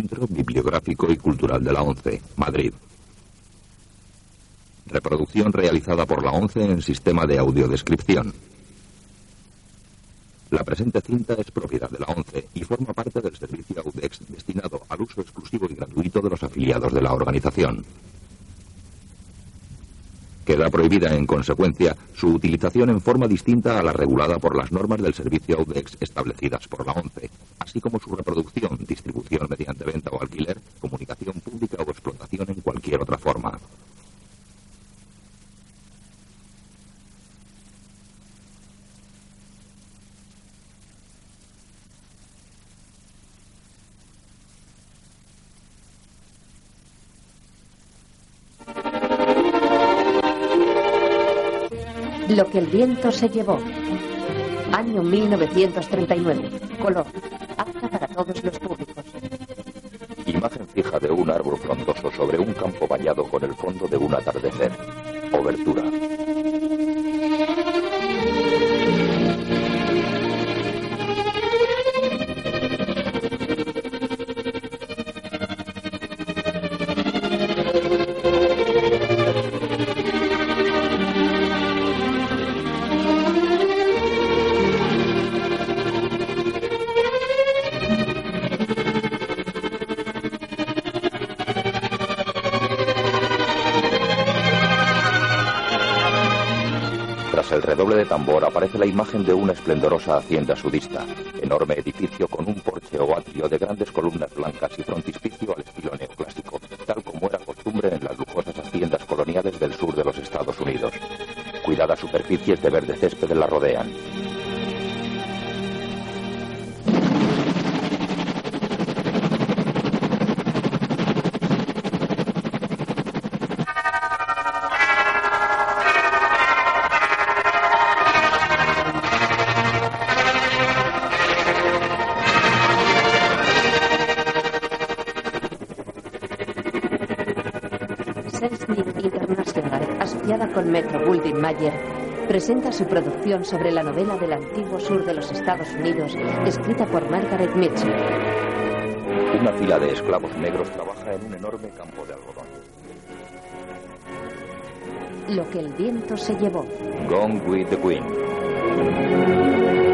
Centro Bibliográfico y Cultural de la ONCE, Madrid. Reproducción realizada por la ONCE en sistema de audiodescripción. La presente cinta es propiedad de la ONCE y forma parte del servicio AUDEX destinado al uso exclusivo y gratuito de los afiliados de la organización. Queda prohibida, en consecuencia, su utilización en forma distinta a la regulada por las normas del servicio AUDEX establecidas por la ONCE, así como su reproducción, distribución mediante venta o alquiler, comunicación pública o explotación en cualquier otra forma. Lo que el viento se llevó. Año 1939. Color. Imagen fija de un árbol frondoso sobre un campo bañado con el fondo de un atardecer. Obertura. La imagen de una esplendorosa hacienda sudista, enorme edificio con un porche o atrio de grandes columnas blancas y frontispicio al estilo neoclásico, tal como era costumbre en las lujosas haciendas coloniales del sur de los Estados Unidos. Cuidadas superficies de verde césped la rodean. Su producción sobre la novela del antiguo sur de los Estados Unidos, escrita por Margaret Mitchell. Una fila de esclavos negros trabaja en un enorme campo de algodón. Lo que el viento se llevó. Gone with the wind.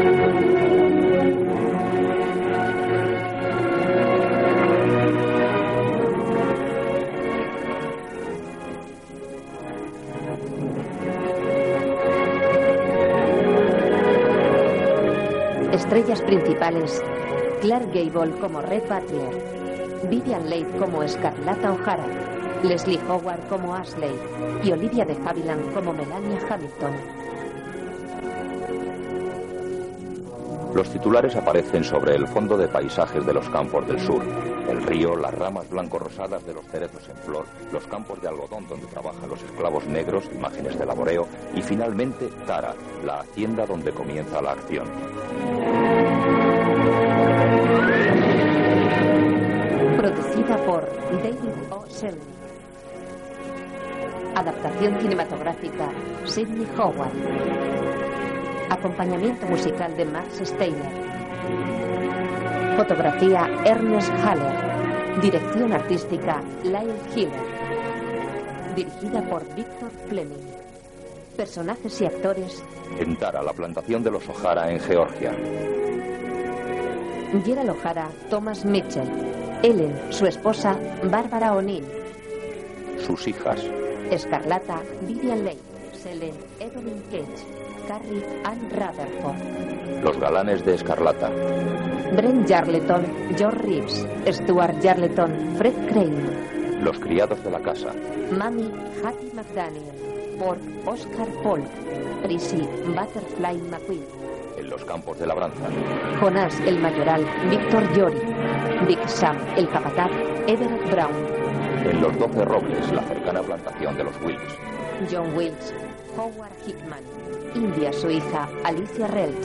Estrellas principales: Clark Gable como Red Butler, Vivian Leigh como Escarlata O'Hara, Leslie Howard como Ashley y Olivia de Havilland como Melania Hamilton. Los titulares aparecen sobre el fondo de paisajes de los campos del sur. El río, las ramas blanco-rosadas de los cerezos en flor, los campos de algodón donde trabajan los esclavos negros, imágenes de laboreo, y finalmente Tara, la hacienda donde comienza la acción. Producida por David O. Selby. Adaptación cinematográfica Sidney Howard. Acompañamiento musical de Max Steiner. Fotografía Ernest Haller. Dirección artística Lyle Hiller. Dirigida por Victor Fleming. Personajes y actores. En Tara, la plantación de los O'Hara en Georgia. Gerald O'Hara, Thomas Mitchell. Ellen, su esposa, Bárbara O'Neill. Sus hijas. Escarlata, Vivian Leigh. Selene, Evelyn Cage. Carrie Ann Rutherford. Los galanes de Escarlata. Brent Jarleton, George Reeves, Stuart Jarleton, Fred Crane. Los criados de la casa. Mami Hattie McDaniel, por Oscar Paul, Prissy Butterfly McQueen. En los campos de labranza. Jonás el mayoral, Víctor Yori. Dick Sam el capataz, Everett Brown. En los doce robles, la cercana plantación de los Wills. John Wills, Howard Hickman. India, su hija, Alicia Relt,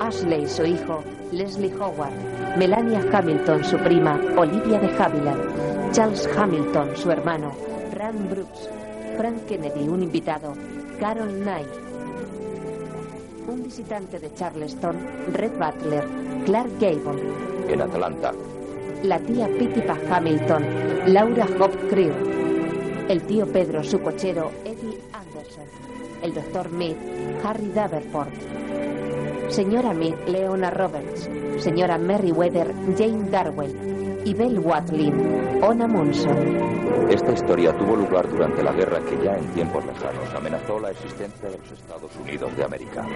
Ashley, su hijo, Leslie Howard, Melania Hamilton, su prima, Olivia de Havilland, Charles Hamilton, su hermano, Rand Brooks, Frank Kennedy, un invitado, Carol Knight, un visitante de Charleston, Red Butler, Clark Gable. En Atlanta. la tía Pitipa Hamilton, Laura Hop Crew, el tío Pedro, su cochero, el doctor Mead, Harry Davenport, señora Mead, Leona Roberts, señora Merriweather, Jane Darwell y Belle Watlin, Ona Munson. Esta historia tuvo lugar durante la guerra que ya en tiempos lejanos amenazó la existencia de los Estados Unidos de América.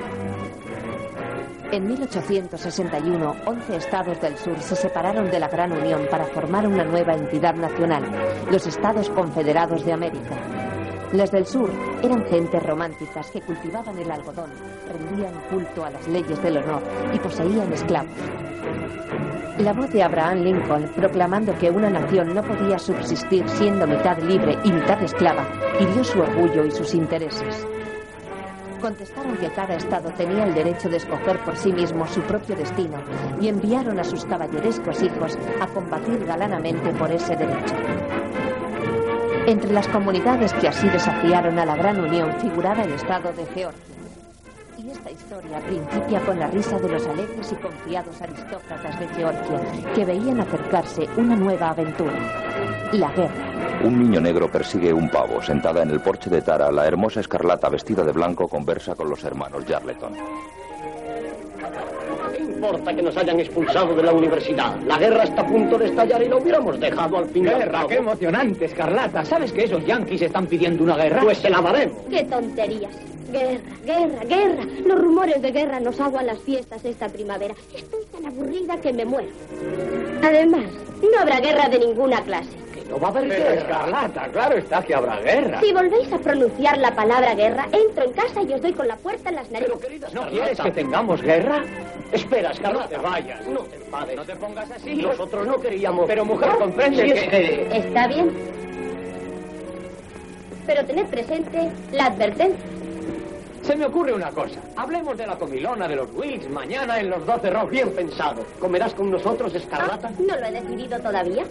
En 1861, 11 estados del sur se separaron de la Gran Unión para formar una nueva entidad nacional, los Estados Confederados de América. Las del sur eran gentes románticas que cultivaban el algodón, rendían culto a las leyes del honor y poseían esclavos. La voz de Abraham Lincoln proclamando que una nación no podía subsistir siendo mitad libre y mitad esclava hirió su orgullo y sus intereses. Contestaron que cada estado tenía el derecho de escoger por sí mismo su propio destino y enviaron a sus caballerescos hijos a combatir galanamente por ese derecho. Entre las comunidades que así desafiaron a la Gran Unión figuraba el estado de Georgia. Y esta historia principia con la risa de los alegres y confiados aristócratas de Georgia que veían acercarse una nueva aventura, la guerra. Un niño negro persigue un pavo. Sentada en el porche de Tara, la hermosa escarlata vestida de blanco conversa con los hermanos Jarleton. ¿Qué importa que nos hayan expulsado de la universidad? La guerra está a punto de estallar y lo hubiéramos dejado al fin. y al Guerra, cabo. qué emocionante, Escarlata. ¿Sabes que esos yanquis están pidiendo una guerra? Pues se la daremos. ¡Qué tonterías! Guerra, guerra, guerra. Los rumores de guerra nos aguan las fiestas esta primavera. Estoy tan aburrida que me muero. Además, no habrá guerra de ninguna clase. No va a haber Pero, guerra. Escarlata, claro está que habrá guerra. Si volvéis a pronunciar la palabra guerra, entro en casa y os doy con la puerta en las narices. Pero querida ¿No quieres que tengamos guerra? Espera, No Escarlata. te vayas. No te enfades. No te pongas así. Nosotros no queríamos... Pero, mujer, comprende Si es que- que... Está bien. Pero tened presente la advertencia. Se me ocurre una cosa. Hablemos de la comilona de los Wills mañana en los 12 rojos. Bien pensado. ¿Comerás con nosotros, Ah, Escarlata? no lo he decidido todavía.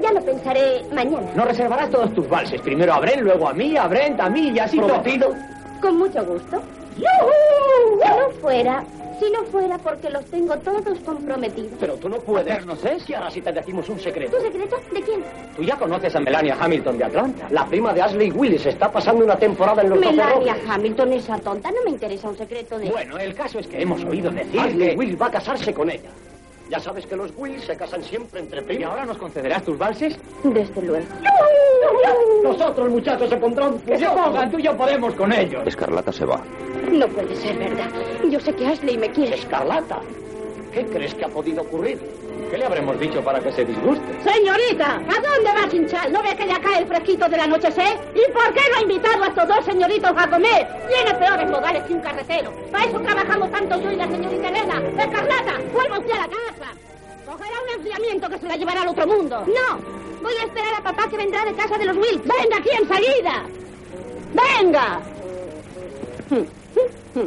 Ya lo pensaré mañana. No reservarás todos tus valses. Primero a Bren, luego a mí, a Brent, a mí y así todo. ¿Prometido? Con mucho gusto. Si no fuera, si no fuera porque los tengo todos comprometidos. Pero tú no puedes. ¿Hacernos eso? ¿Qué harás si te decimos un secreto? ¿Tu secreto? ¿De quién? Tú ya conoces a Melania Hamilton de Atlanta. La prima de Ashley Willis está pasando una temporada en los Melania. Hamilton, esa tonta. No me interesa un secreto de... Bueno, el caso es que hemos oído decir Ashley que... Willis va a casarse con ella. Ya sabes que los Willis se casan siempre entre ¿Y primos. ahora nos concederás tus valses? Desde luego. Nosotros, muchachos, se pondrán ¡Que se pongan! Tú y yo podemos con ellos. Escarlata se va. No puede ser verdad. Yo sé que Ashley me quiere. Escarlata, ¿qué crees que ha podido ocurrir? ¿Qué le habremos dicho para que se disguste? Señorita, ¿a dónde va sin chal? ¿No ve que ya cae el fresquito del anochecer? ¿Y por qué no ha invitado a estos dos señoritos a comer? Tiene peores modales que un carretero. Para eso trabajamos tanto yo y la señorita Elena. Escarlata, vuelva usted a la casa. Cogerá un enfriamiento que se la llevará al otro mundo. No, voy a esperar a papá que vendrá de casa de los Wills. ¡Venga aquí enseguida! ¡Venga!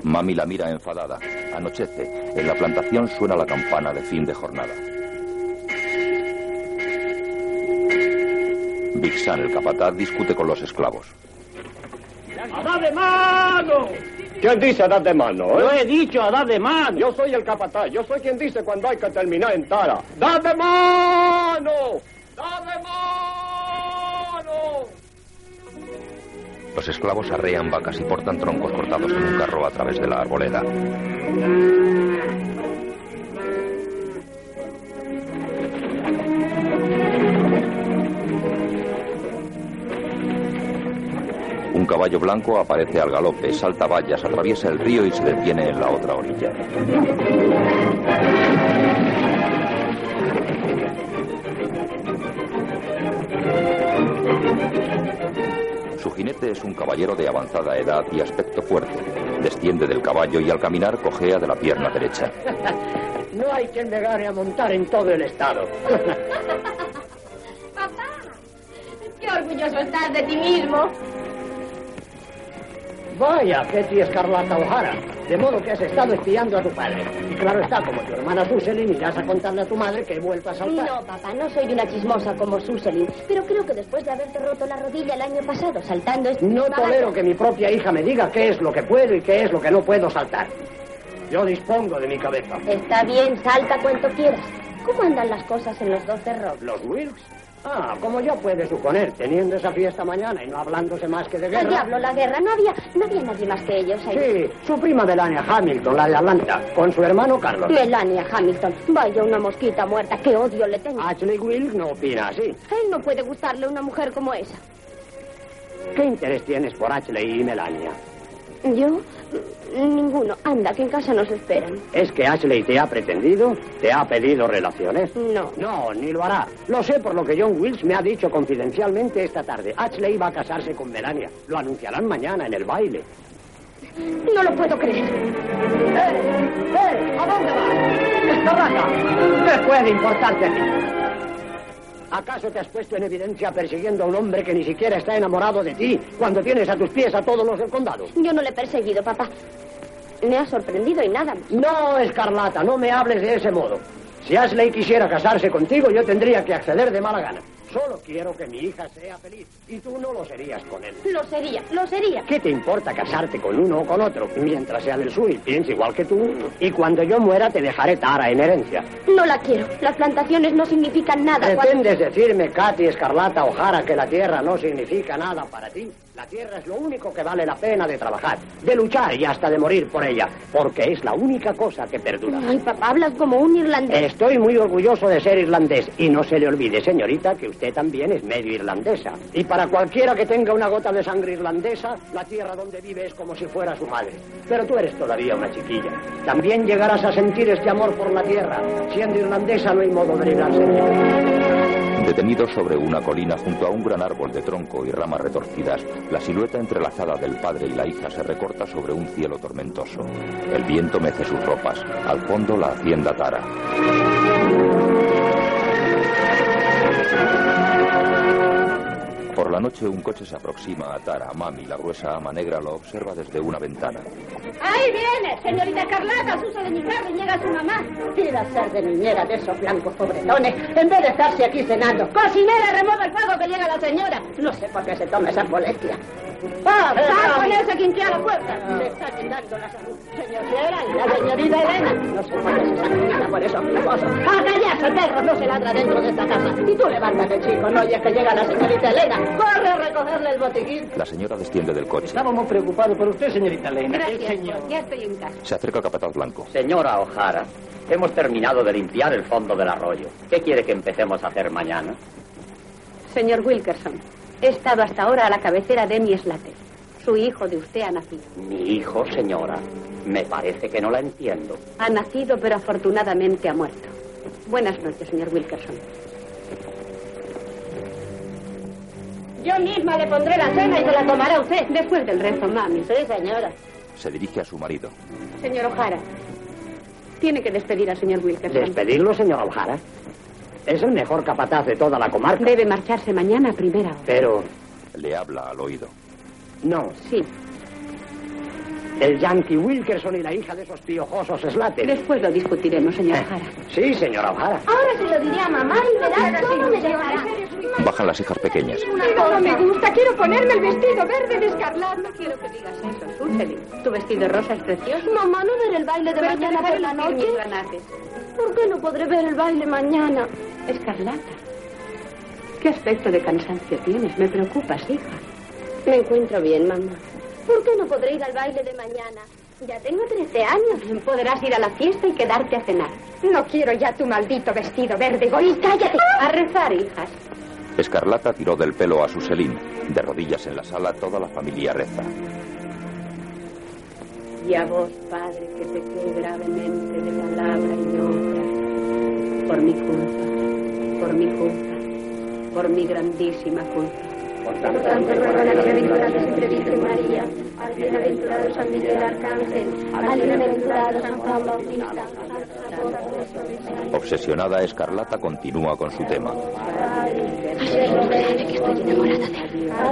Mami la mira enfadada. Anochece. En la plantación suena la campana de fin de jornada. Big Sam, el capataz, discute con los esclavos. ¡A de mano! ¿Quién dice a dar de mano, eh? Lo he dicho, a dar de mano. Yo soy el capataz. Yo soy quien dice cuando hay que terminar en tara. ¡Da de mano! ¡Da de mano! Los esclavos arrean vacas y portan troncos cortados en un carro a través de la arboleda. Caballo blanco aparece al galope, salta vallas, atraviesa el río y se detiene en la otra orilla. Su jinete es un caballero de avanzada edad y aspecto fuerte. Desciende del caballo y al caminar cojea de la pierna derecha. No hay quien me gane a montar en todo el estado. ¡Papá! ¡Qué orgulloso estás de ti mismo! Vaya, Betty Escarlata O'Hara. De modo que has estado espiando a tu padre. Y claro está, como tu hermana Suselin, irás a contarle a tu madre que he vuelto a saltar. No, papá, no soy una chismosa como Suselin, pero creo que después de haberte roto la rodilla el año pasado saltando este No tolero que mi propia hija me diga qué es lo que puedo y qué es lo que no puedo saltar. Yo dispongo de mi cabeza. Está bien, salta cuanto quieras. ¿Cómo andan las cosas en los doce rocks? ¿Los Wilkes? Ah, como ya puede suponer, teniendo esa fiesta mañana y no hablándose más que de guerra. diablo, la guerra. No había, no había nadie más que ellos ahí. Sí, su prima Melania Hamilton, la de Atlanta, con su hermano Carlos. Melania Hamilton. Vaya una mosquita muerta. Qué odio le tengo. Ashley Wilkes no opina así. Él no puede gustarle una mujer como esa. ¿Qué interés tienes por Ashley y Melania? ¿Yo? Ninguno. Anda, que en casa nos esperan. ¿Es que Ashley te ha pretendido? ¿Te ha pedido relaciones? No. No, ni lo hará. Lo sé por lo que John Wills me ha dicho confidencialmente esta tarde. Ashley va a casarse con Melania. Lo anunciarán mañana en el baile. No lo puedo creer. ¡Eh! ¡Eh! ¿A dónde vas? ¿Qué puede importarte a ti? ¿Acaso te has puesto en evidencia persiguiendo a un hombre que ni siquiera está enamorado de ti cuando tienes a tus pies a todos los del condado? Yo no le he perseguido, papá. Me ha sorprendido y nada más. No, Escarlata, no me hables de ese modo. Si Ashley quisiera casarse contigo, yo tendría que acceder de mala gana. Solo quiero que mi hija sea feliz. Y tú no lo serías con él. Lo sería, lo sería. ¿Qué te importa casarte con uno o con otro? Mientras sea del sur y piense igual que tú. Y cuando yo muera te dejaré Tara en herencia. No la quiero. Las plantaciones no significan nada. cuando- ¿Pretendes decirme, Katy Escarlata O'Hara, que la tierra no significa nada para ti? La tierra es lo único que vale la pena de trabajar, de luchar y hasta de morir por ella, porque es la única cosa que perdura. Ay, papá, hablas como un irlandés. Estoy muy orgulloso de ser irlandés y no se le olvide, señorita, que usted también es medio irlandesa. Y para cualquiera que tenga una gota de sangre irlandesa, la tierra donde vive es como si fuera su madre. Pero tú eres todavía una chiquilla. También llegarás a sentir este amor por la tierra. Siendo irlandesa no hay modo de librarse de ella. Detenido sobre una colina junto a un gran árbol de tronco y ramas retorcidas, la silueta entrelazada del padre y la hija se recorta sobre un cielo tormentoso. El viento mece sus ropas. Al fondo la hacienda Tara. Por la noche un coche se aproxima a Tara. Mami, la gruesa ama negra, lo observa desde una ventana. ¡Ahí viene! Señorita Carlata, Susa de mi carne, llega su mamá. Quiera ser de niñera de esos blancos pobretones, en vez de estarse aquí cenando. Cocinera, remueva el fuego que llega la señora. No sé por qué se toma esa molestia. ¡Ah! ¡Va a ponerse quinquea a la puerta! Se está quitando la salud. Señora, la señorita Elena. No se puede esa comida por esos famosos. ¡A callarse, perro! No se ladra dentro de esta casa. Y tú levántate, chico. No oyes que llega la señorita Elena. Corre a recogerle el botiquín. La señora desciende del coche. Estábamos preocupados por usted, señorita Elena. Gracias, ya estoy en casa. Se acerca Capataz Blanco. Señora O'Hara, hemos terminado de limpiar el fondo del arroyo. ¿Qué quiere que empecemos a hacer mañana? Señor Wilkerson, he estado hasta ahora a la cabecera de mi Slater. Su hijo de usted ha nacido. Mi hijo, señora. Me parece que no la entiendo. Ha nacido, pero afortunadamente ha muerto. Buenas noches, señor Wilkerson. Yo misma le pondré la cena y se la tomará usted. Después del rezo, mami. Sí, señora. Se dirige a su marido. Señor O'Hara, tiene que despedir al señor Wilkerson. ¿Despedirlo, señora O'Hara? Es el mejor capataz de toda la comarca. Debe marcharse mañana a primera hora. Pero, Le habla al oído. no. Sí, El Yankee Wilkerson y la hija de esos piojosos Slater. después lo discutiremos, señor O'Hara. Sí, señora O'Hara. Ahora se lo diré a mamá y verá cómo me dejará. Bajan las hijas pequeñas. No me gusta, quiero ponerme el vestido verde de escarlata. No quiero que digas eso, Suseli. Tu vestido rosa es precioso. Mamá, ¿no ver el baile de mañana por la noche? ¿Por qué no podré ver el baile mañana? Escarlata. ¿Qué aspecto de cansancio tienes? Me preocupas, hija. Me encuentro bien, mamá. ¿Por qué no podré ir al baile de mañana? Ya tengo 13 años. Podrás ir a la fiesta y quedarte a cenar. No quiero ya tu maldito vestido verde, Goy. ¡Cállate! A rezar, hijas. Escarlata tiró del pelo a Suselín. De rodillas en la sala, toda la familia reza. Y a vos, Padre, que te quede gravemente de palabra y de obra, por mi culpa, por mi culpa, por mi grandísima culpa. Por tanto, ruego la bienaventurada siempre Virgen María, al bienaventurado San Miguel Arcángel, al bienaventurado San Juan Bautista, Obsesionada, Escarlata continúa con su tema. que estoy enamorada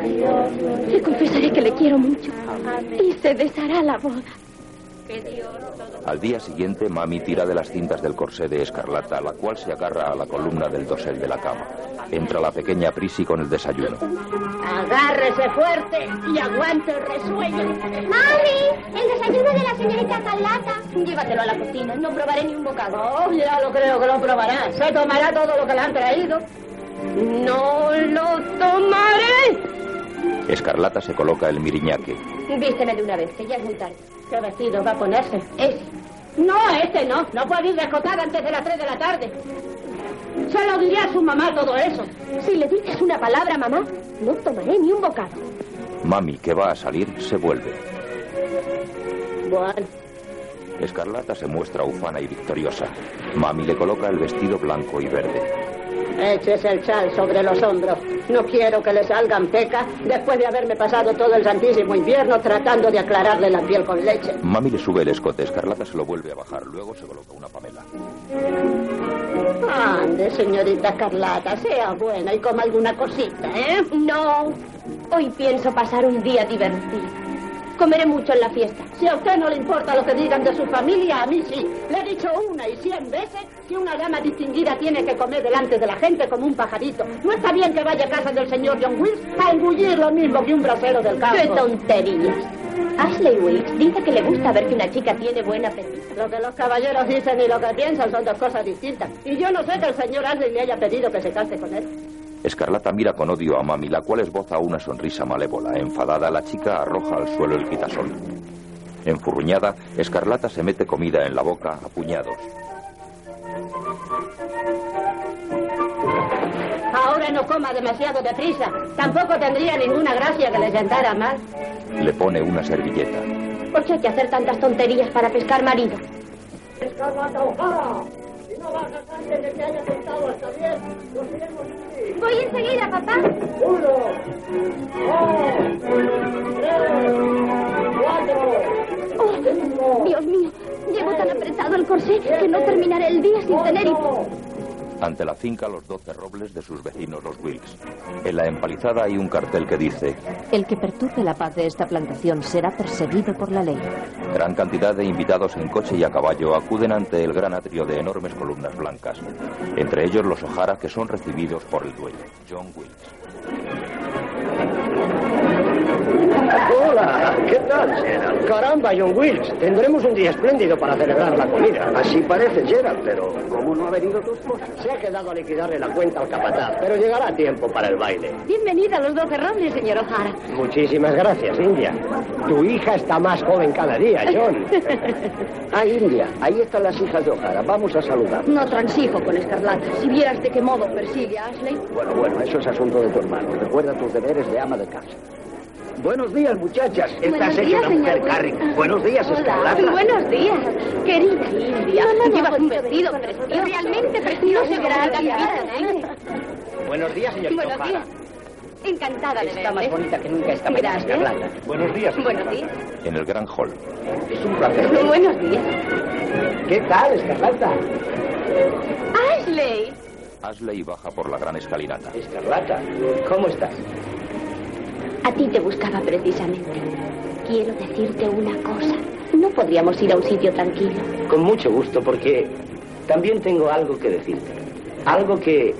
de él. Le confesaré que le quiero mucho y se besará la boda. Al día siguiente, Mami tira de las cintas del corsé de Escarlata, la cual se agarra a la columna del dosel de la cama. Entra la pequeña Prissy con el desayuno. Agárrese fuerte y aguante el resuello. ¡Mami! El desayuno de la señorita Carlata. Llévatelo a la cocina, no probaré ni un bocado. Oh, ya lo creo que lo probará. Se tomará todo lo que le han traído. No lo tomaré. Escarlata se coloca el miriñaque. Vísteme de una vez, que ya es muy tarde. ¿Qué vestido va a ponerse? Ese. No, este no. No puede ir descotada antes de las 3 de la tarde. Se lo diré a su mamá todo eso. Si le dices una palabra, mamá, no tomaré ni un bocado. Mami, que va a salir, se vuelve. Bueno, Escarlata se muestra ufana y victoriosa. Mami le coloca el vestido blanco y verde. Échese el chal sobre los hombros. No quiero que le salgan pecas después de haberme pasado todo el santísimo invierno tratando de aclararle la piel con leche. Mami le sube el escote, Escarlata se lo vuelve a bajar, luego se coloca una pamela. Ande, señorita Carlata, sea buena y coma alguna cosita, ¿eh? No, hoy pienso pasar un día divertido. Comeré mucho en la fiesta. Si a usted no le importa lo que digan de su familia, a mí sí. Le he dicho una y cien veces que una dama distinguida tiene que comer delante de la gente como un pajarito. No está bien que vaya a casa del señor John Wills a engullir lo mismo que un brasero del campo. ¡Qué tonterías! Ashley Wilkes dice que le gusta ver que una chica tiene buen apetito. Lo que los caballeros dicen y lo que piensan son dos cosas distintas. Y yo no sé que el señor Ashley le haya pedido que se case con él. Escarlata mira con odio a Mami, la cual esboza una sonrisa malévola. Enfadada, la chica arroja al suelo el quitasol. Enfurruñada, Escarlata se mete comida en la boca a puñados. Ahora no coma demasiado deprisa. Tampoco tendría ninguna gracia que le sentara mal. Le pone una servilleta. ¿Por qué hay que hacer tantas tonterías para pescar marido? Escarlata O'Hara, si no bajas antes de que haya Voy enseguida, papá. Uno, dos, tres, cuatro, Oh, Dios mío, llevo tan apretado el corsé que no terminaré el día sin tener hipo. Ante la finca los doce robles de sus vecinos los Wilkes. En la empalizada hay un cartel que dice El que perturbe la paz de esta plantación será perseguido por la ley. Gran cantidad de invitados en coche y a caballo acuden ante el gran atrio de enormes columnas blancas. Entre ellos los O'Hara que son recibidos por el dueño, John Wilkes. Hola, ¿qué tal, Gerald? Caramba, John Wilkes, tendremos un día espléndido para celebrar la comida. Así parece, Gerald, pero ¿cómo no ha venido tu esposa? Se ha quedado a liquidarle la cuenta al capataz, pero llegará a tiempo para el baile. Bienvenida a los doce robles, señor O'Hara. Muchísimas gracias, India. Tu hija está más joven cada día, John. ah, India, ahí están las hijas de O'Hara. Vamos a saludar. No transijo con Escarlata. Si vieras de qué modo persigue a Ashley. Bueno, bueno, eso es asunto de tu hermano. Recuerda tus deberes de ama de casa. Buenos días, muchachas. Estás hecha una mujer. Wilson. Buenos días. Escarlata. Buenos días. Querida India. Llevas un vestido vestido precioso. Realmente precioso. Gracias. Buenos días, señorita Buenos días. Encantada de Está más bonita que nunca esta mañana. Escarlata. Buenos días. Buenos días. En el gran hall, Es un placer. Buenos días. ¿Qué tal, Escarlata? Ashley. Ashley baja por la gran escalinata. Escarlata, ¿cómo estás? A ti te buscaba precisamente. Quiero decirte una cosa. No podríamos ir a un sitio tranquilo. Con mucho gusto, porque también tengo algo que decirte. Algo que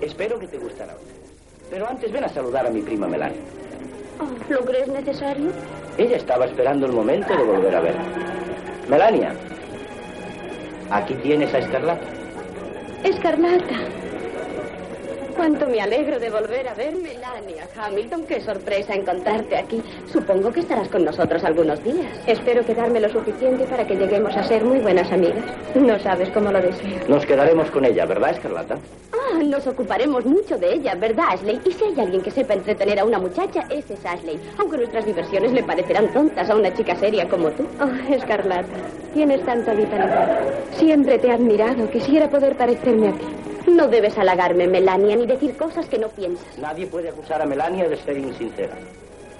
espero que te gustará. Pero antes ven a saludar a mi prima Melania. Oh, ¿Lo crees necesario? Ella estaba esperando el momento de volver a verme. Melania, aquí tienes a Escarlata. Escarlata. Cuánto me alegro de volver a ver Melania Hamilton. Qué sorpresa encontrarte aquí. Supongo que estarás con nosotros algunos días. Espero quedarme lo suficiente para que lleguemos a ser muy buenas amigas. No sabes cómo lo deseo. Nos quedaremos con ella, ¿verdad, Escarlata? Ah, nos ocuparemos mucho de ella, ¿verdad, Ashley? Y si hay alguien que sepa entretener a una muchacha, ese es Ashley. Aunque nuestras diversiones le parecerán tontas a una chica seria como tú. Oh, Escarlata, tienes tanta vitalidad. Siempre te he admirado. Quisiera poder parecerme a ti. No debes halagarme, Melania, ni decir cosas que no piensas. Nadie puede acusar a Melania de ser insincera.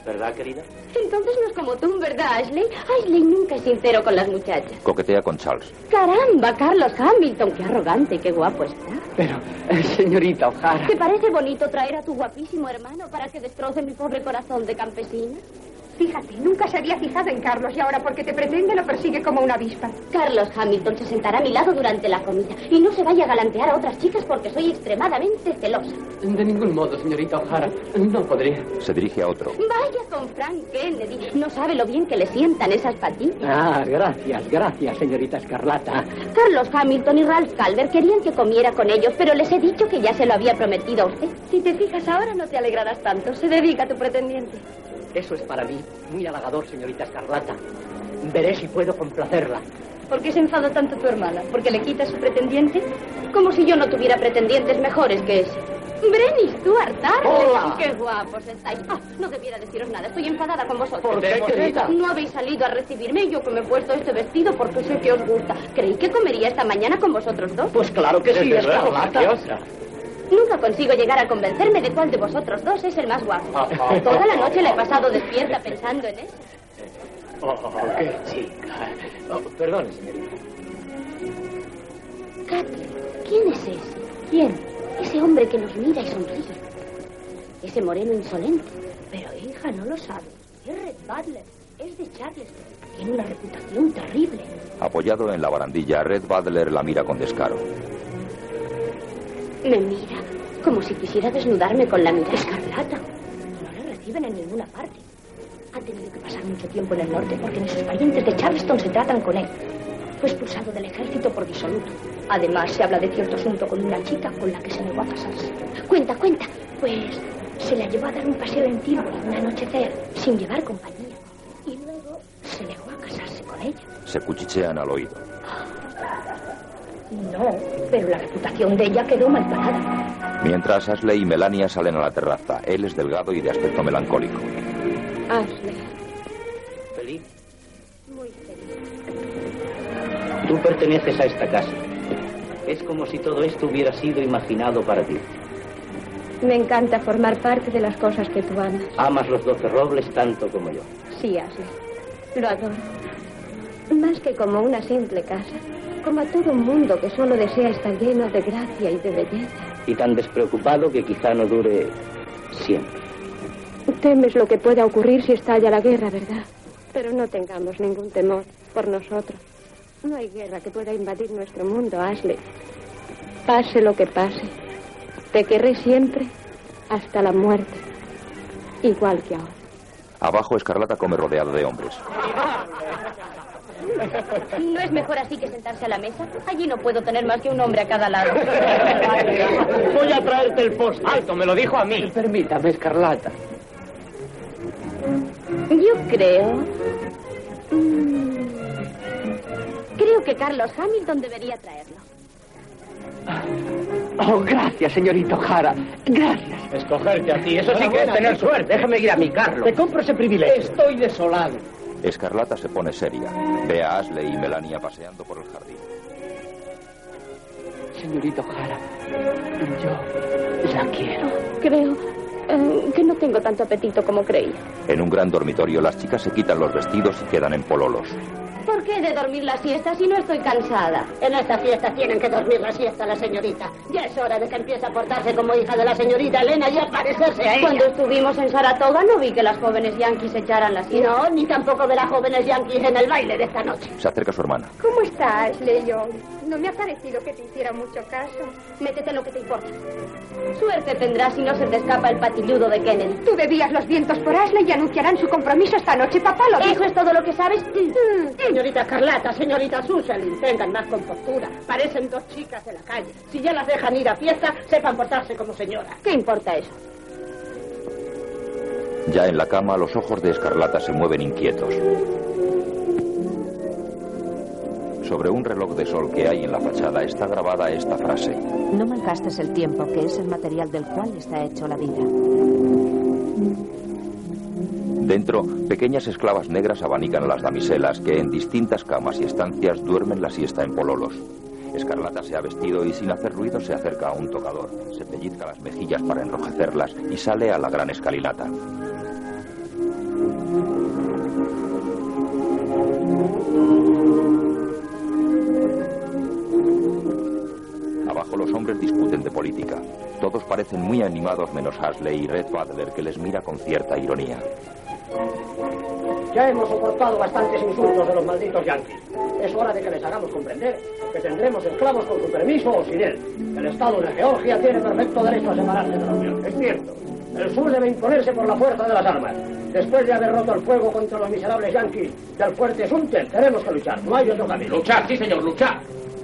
¿Verdad, querida? Entonces no es como tú, ¿verdad, Ashley? Ashley nunca es sincero con las muchachas. Coquetea con Charles. Caramba, Carlos Hamilton, qué arrogante y qué guapo está. Pero, eh, señorita O'Hara. ¿Te parece bonito traer a tu guapísimo hermano para que destroce mi pobre corazón de campesina? Fíjate, nunca se había fijado en Carlos y ahora porque te pretende lo persigue como una avispa. Carlos Hamilton se sentará a mi lado durante la comida y no se vaya a galantear a otras chicas porque soy extremadamente celosa. De ningún modo, señorita O'Hara. No podría. Se dirige a otro. Vaya con Frank Kennedy. No sabe lo bien que le sientan esas patillas. Ah, gracias, gracias, señorita Escarlata. Carlos Hamilton y Ralph Calver querían que comiera con ellos, pero les he dicho que ya se lo había prometido a usted. Si te fijas ahora no te alegrarás tanto. Se dedica a tu pretendiente. Eso es para mí muy halagador, señorita Escarlata. Veré si puedo complacerla. ¿Por qué se enfada tanto tu hermana? ¿Porque le quita su pretendiente? Como si yo no tuviera pretendientes mejores que ese. Brenny Stuart Darling. Hola. ¡Qué guapos estáis! Ah, no debiera deciros nada, estoy enfadada con vosotros. ¿Por qué, querida? No habéis salido a recibirme y yo que me he puesto este vestido porque sé que os gusta. Creí que comería esta mañana con vosotros dos. Pues claro que sí, Escarlata. Nunca consigo llegar a convencerme de cuál de vosotros dos es el más guapo. Ah, ah, Toda la ah, noche la he ah, pasado despierta pensando en eso. Oh, qué chica. Oh, perdone, señorita. Katy, ¿quién es ese? ¿Quién? Ese hombre que nos mira y sonríe. Ese moreno insolente. Pero hija, no lo sabe. Es Red Butler. Es de Charleston. Tiene una reputación terrible. Apoyado en la barandilla, Red Butler la mira con descaro. Me mira como si quisiera desnudarme con la mirada escarlata. No le reciben en ninguna parte. Ha tenido que pasar mucho tiempo en el norte porque ni sus parientes de Charleston se tratan con él. Fue expulsado del ejército por disoluto. Además, se habla de cierto asunto con una chica con la que se negó a casarse. Cuenta, cuenta. Pues se la llevó a dar un paseo en Tilbury un anochecer sin llevar compañía. Y luego se negó a casarse con ella. Se cuchichean al oído. No, pero la reputación de ella quedó mal parada. Mientras Ashley y Melania salen a la terraza. Él es delgado y de aspecto melancólico. Ashley. Feliz, Muy feliz. tú perteneces a esta casa. Es como si todo esto hubiera sido imaginado para ti. Me encanta formar parte de las cosas que tú amas. Amas los doce robles tanto como yo. Sí, Ashley. Lo adoro. Más que como una simple casa. Como a todo un mundo que solo desea estar lleno de gracia y de belleza. Y tan despreocupado que quizá no dure siempre. Temes lo que pueda ocurrir si estalla la guerra, ¿verdad? Pero no tengamos ningún temor por nosotros. No hay guerra que pueda invadir nuestro mundo, Ashley. Pase lo que pase. Te querré siempre hasta la muerte. Igual que ahora. Abajo, Escarlata come rodeado de hombres. ¿No es mejor así que sentarse a la mesa? Allí no puedo tener más que un hombre a cada lado. Voy a traerte el post. Alto, me lo dijo a mí. Permítame, Escarlata. Yo creo... mm, Creo que Carlos Hamilton debería traerlo. Oh, gracias, señorito Jara. Gracias. Escogerte a ti, eso sí que es tener suerte. Déjame ir a mi Carlos. Te compro ese privilegio. Estoy desolado. Escarlata se pone seria. Ve a Ashley y Melania paseando por el jardín. Señorito Jara, yo la quiero. Creo eh, que no tengo tanto apetito como creía. En un gran dormitorio, las chicas se quitan los vestidos y quedan en pololos. ¿Por qué he de dormir la siesta si no estoy cansada? En esta fiesta tienen que dormir la siesta la señorita. Ya es hora de que empiece a portarse como hija de la señorita Elena y a parecerse a ella. Cuando estuvimos en Saratoga no vi que las jóvenes yanquis echaran la siesta. No, ni tampoco de las jóvenes yanquis en el baile de esta noche. Se acerca su hermana. ¿Cómo está, Ashley Young? No me ha parecido que te hiciera mucho caso. Métete en lo que te importa. Suerte tendrás si no se te escapa el patilludo de Kennedy. Tú bebías los vientos por Ashley y anunciarán su compromiso esta noche. Papá lo dijo. ¿Eso es todo lo que sabes? Señorita Carlata, señorita Susan, tengan más compostura. Parecen dos chicas de la calle. Si ya las dejan ir a fiesta, sepan portarse como señoras. ¿Qué importa eso? Ya en la cama, los ojos de Escarlata se mueven inquietos. Sobre un reloj de sol que hay en la fachada está grabada esta frase. No malgastes el tiempo, que es el material del cual está hecho la vida. Dentro, pequeñas esclavas negras abanican a las damiselas que en distintas camas y estancias duermen la siesta en pololos. Escarlata se ha vestido y sin hacer ruido se acerca a un tocador, se pellizca las mejillas para enrojecerlas y sale a la gran escalinata. Abajo los hombres discuten de política. Todos parecen muy animados menos Hasley y Red Butler que les mira con cierta ironía. Ya hemos soportado bastantes insultos de los malditos yanquis. Es hora de que les hagamos comprender que tendremos esclavos con su permiso o sin él. El Estado de Georgia tiene perfecto derecho a separarse de la Unión. Es cierto. El sur debe imponerse por la fuerza de las armas. Después de haber roto el fuego contra los miserables yanquis del fuerte Sunter, tenemos que luchar. No hay otro camino. Luchar, sí, señor, luchar.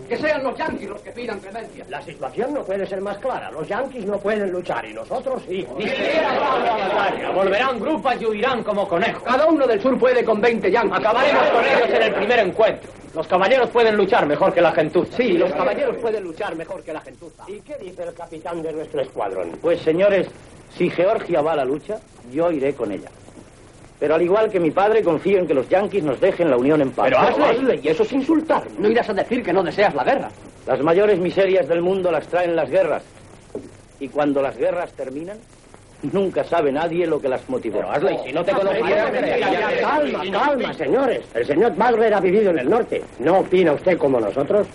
Que sean los yanquis los que pidan clemencia. La situación no puede ser más clara. Los yanquis no pueden luchar y nosotros sí. Ni siquiera a la batalla. Volverán grupas y huirán como conejos. Cada uno del sur puede con 20 yanquis. Acabaremos con ellos en el primer encuentro. Los caballeros pueden luchar mejor que la gentuza. Sí, los caballeros pueden luchar mejor que la gentuza. ¿Y qué dice el capitán de nuestro escuadrón? Pues señores, si Georgia va a la lucha, yo iré con ella. Pero al igual que mi padre, confío en que los yanquis nos dejen la unión en paz. Pero hazle, y eso es insultar. No irás a decir que no deseas la guerra. Las mayores miserias del mundo las traen las guerras. Y cuando las guerras terminan, nunca sabe nadie lo que las motivó. Pero hazle, y si no te conociera... Calma, calma, señores. El señor Butler ha vivido en el norte. ¿No opina usted como nosotros?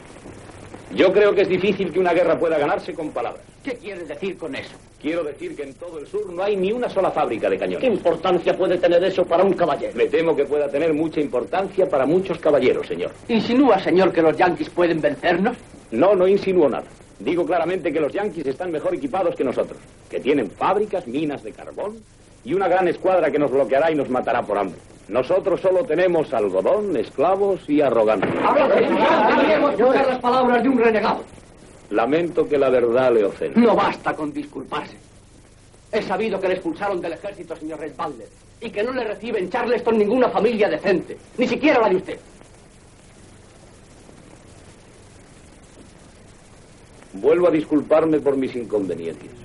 Yo creo que es difícil que una guerra pueda ganarse con palabras. ¿Qué quieres decir con eso? Quiero decir que en todo el sur no hay ni una sola fábrica de ¿Qué cañones. importancia puede tener eso para un caballero? Me temo que pueda tener mucha importancia para muchos caballeros, señor. ¿Insinúa, señor, que los yanquis pueden vencernos? No, no insinúo nada. Digo claramente que los yanquis están mejor equipados que nosotros, que tienen fábricas, minas de carbón y una gran escuadra que nos bloqueará y nos matará por hambre. Nosotros solo tenemos algodón, esclavos y. Queremos escuchar las palabras de un renegado. Lamento que la verdad le ofenda. No basta con disculparse. He sabido que le expulsaron del ejército, señor Red Butler, y que no le recibe en Charleston ninguna familia decente, ni siquiera la de usted. Vuelvo a disculparme por mis inconveniencias.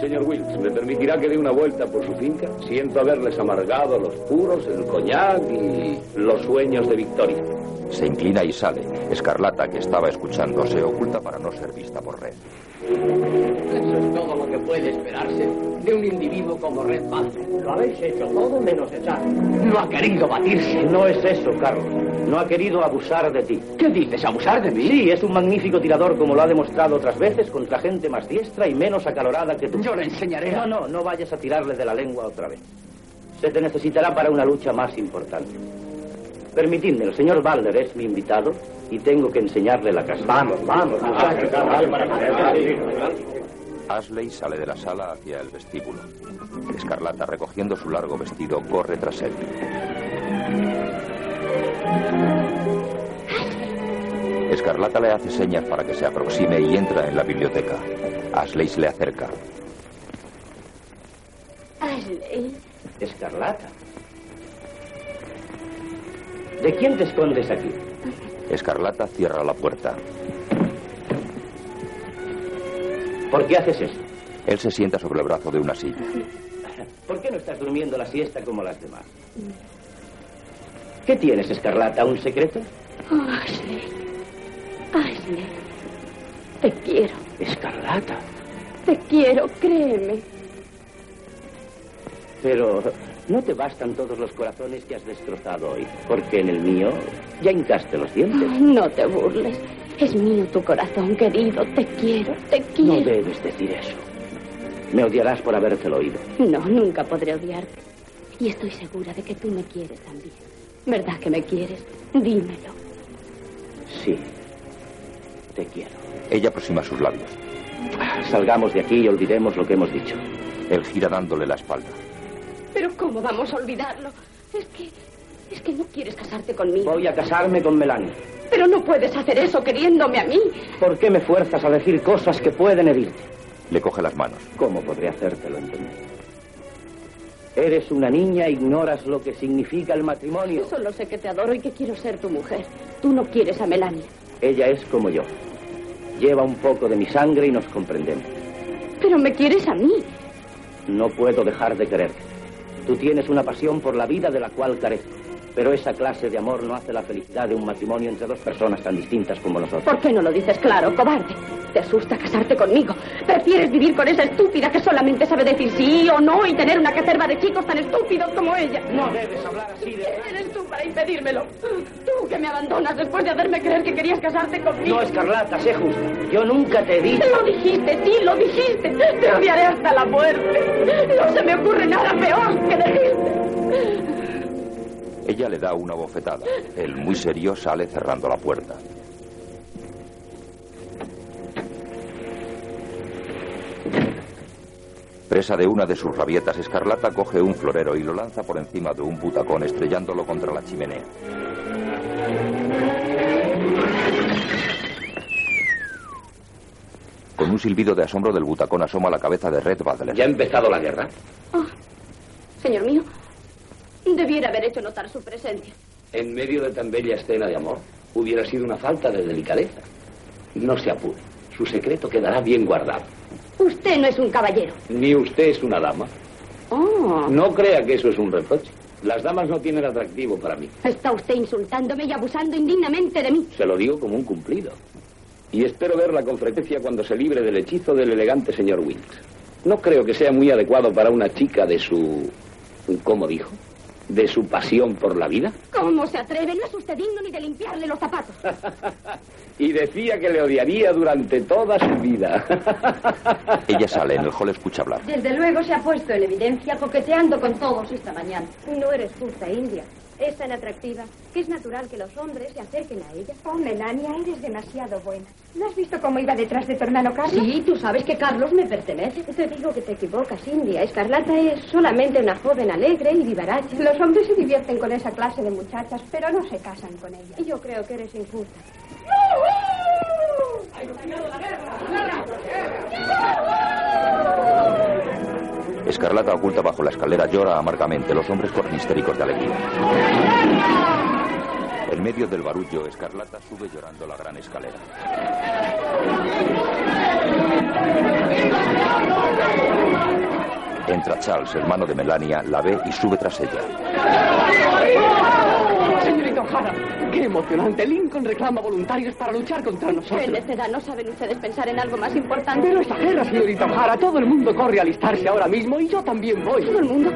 Señor Wilkes, ¿me permitirá que dé una vuelta por su finca? Siento haberles amargado los puros, el coñac y los sueños de victoria. Se inclina y sale. Escarlata, que estaba escuchando, se oculta para no ser vista por Red. Eso es todo lo que puede esperarse de un individuo como Red Butler. Lo habéis hecho todo menos echar. No ha querido batirse. No es eso, Carlos. No ha querido abusar de ti. ¿Qué dices? ¿Abusar de mí? Sí, es un magnífico tirador como lo ha demostrado otras veces contra gente más diestra y menos acalorada que tú. Yo le enseñaré. No, no, no vayas a tirarle de la lengua otra vez. Se te necesitará para una lucha más importante. Permitidme, el señor Balder es mi invitado y tengo que enseñarle la casa. Vamos, vamos, muchachos. Ashley sale de la sala hacia el vestíbulo. Escarlata, recogiendo su largo vestido, corre tras él. Escarlata le hace señas para que se aproxime y entra en la biblioteca. Ashley se le acerca. Ashley. Escarlata. ¿De quién te escondes aquí? Escarlata cierra la puerta. ¿Por qué haces eso? Él se sienta sobre el brazo de una silla. ¿Por qué no estás durmiendo la siesta como las demás? ¿Qué tienes, Escarlata? ¿Un secreto? Oh, Ashley. Ashley. Te quiero. Escarlata. Te quiero, créeme. Pero no te bastan todos los corazones que has destrozado hoy, porque en el mío ya hincaste los dientes. Ay, no te burles. Es mío tu corazón, querido. Te quiero, te quiero. No debes decir eso. Me odiarás por habértelo oído. No, nunca podré odiarte. Y estoy segura de que tú me quieres también. ¿Verdad que me quieres? Dímelo. Sí. Te quiero. Ella aproxima sus labios. Salgamos de aquí y olvidemos lo que hemos dicho. Él gira dándole la espalda. Pero ¿cómo vamos a olvidarlo? Es que... Es que no quieres casarte conmigo. Voy a casarme con Melanie. Pero no puedes hacer eso queriéndome a mí. ¿Por qué me fuerzas a decir cosas que pueden herirte? Le coge las manos. ¿Cómo podré hacértelo entender? Eres una niña, ignoras lo que significa el matrimonio. Solo sé que te adoro y que quiero ser tu mujer. Tú no quieres a Melania. Ella es como yo. Lleva un poco de mi sangre y nos comprendemos. Pero me quieres a mí. No puedo dejar de quererte. Tú tienes una pasión por la vida de la cual carezco. Pero esa clase de amor no hace la felicidad de un matrimonio entre dos personas tan distintas como nosotros. ¿Por qué no lo dices claro, cobarde? ¿Te asusta casarte conmigo? ¿Prefieres vivir con esa estúpida que solamente sabe decir sí o no y tener una cacerva de chicos tan estúpidos como ella? No debes hablar así de... ¿Quién eres tú para impedírmelo? Tú que me abandonas después de hacerme creer que querías casarte conmigo. No, Escarlata, sé justa. Yo nunca te he dicho... Lo dijiste, sí, lo dijiste. Te odiaré hasta la muerte. No se me ocurre nada peor que decirte. Ella le da una bofetada. Él, muy serio, sale cerrando la puerta. Presa de una de sus rabietas, Escarlata coge un florero y lo lanza por encima de un butacón, estrellándolo contra la chimenea. Con un silbido de asombro del butacón asoma la cabeza de Red Badler. ¿Ya ha empezado la guerra? Oh, señor mío, debiera haber hecho notar su presencia. En medio de tan bella escena de amor, hubiera sido una falta de delicadeza. No se apure. Su secreto quedará bien guardado. Usted no es un caballero. Ni usted es una dama. Oh. No crea que eso es un reproche. Las damas no tienen atractivo para mí. Está usted insultándome y abusando indignamente de mí. Se lo digo como un cumplido. Y espero verla con frecuencia cuando se libre del hechizo del elegante señor Wilkes. No creo que sea muy adecuado para una chica de su... ¿Cómo dijo? ¿De su pasión por la vida? ¿Cómo se atreve? No es usted digno ni de limpiarle los zapatos. y decía que le odiaría durante toda su vida. Ella sale, en el hall escucha hablar. Desde luego se ha puesto en evidencia coqueteando con todos esta mañana. No eres justa, India. Es tan atractiva que es natural que los hombres se acerquen a ella. Oh, Melania, eres demasiado buena. ¿No has visto cómo iba detrás de tu hermano Carlos? Sí, tú sabes que Carlos me pertenece. Te digo que te equivocas, India. Escarlata es solamente una joven alegre y vivaracha. Los hombres se divierten con esa clase de muchachas, pero no se casan con ellas. Y yo creo que eres injusta. Escarlata oculta bajo la escalera llora amargamente. Los hombres corren histéricos de alegría. En medio del barullo, Escarlata sube llorando la gran escalera. Entra Charles, hermano de Melania, la ve y sube tras ella. O'Hara, qué emocionante. Lincoln reclama voluntarios para luchar contra nosotros. ¡Qué necedad! ¿No saben ustedes pensar en algo más importante? Pero esta guerra, señorita O'Hara, todo el mundo corre a alistarse ahora mismo y yo también voy. ¿Todo el mundo?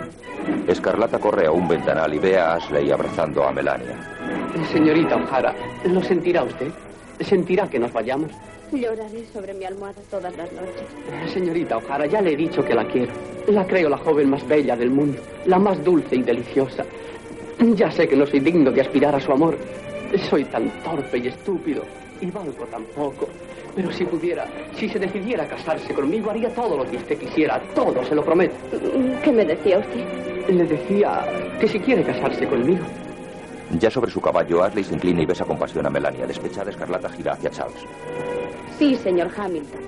Escarlata corre a un ventanal y ve a Ashley abrazando a Melania. Señorita O'Hara, ¿lo sentirá usted? ¿Sentirá que nos vayamos? Lloraré sobre mi almohada todas las noches. Señorita O'Hara, ya le he dicho que la quiero. La creo la joven más bella del mundo, la más dulce y deliciosa. Ya sé que no soy digno de aspirar a su amor. Soy tan torpe y estúpido y valgo tan poco. Pero si pudiera, si se decidiera a casarse conmigo, haría todo lo que usted quisiera. Todo, se lo prometo. ¿Qué me decía usted? Le decía que si quiere casarse conmigo. Ya sobre su caballo, Ashley se inclina y besa con pasión a Melania. Despechada, Escarlata gira hacia Charles. Sí, señor Hamilton.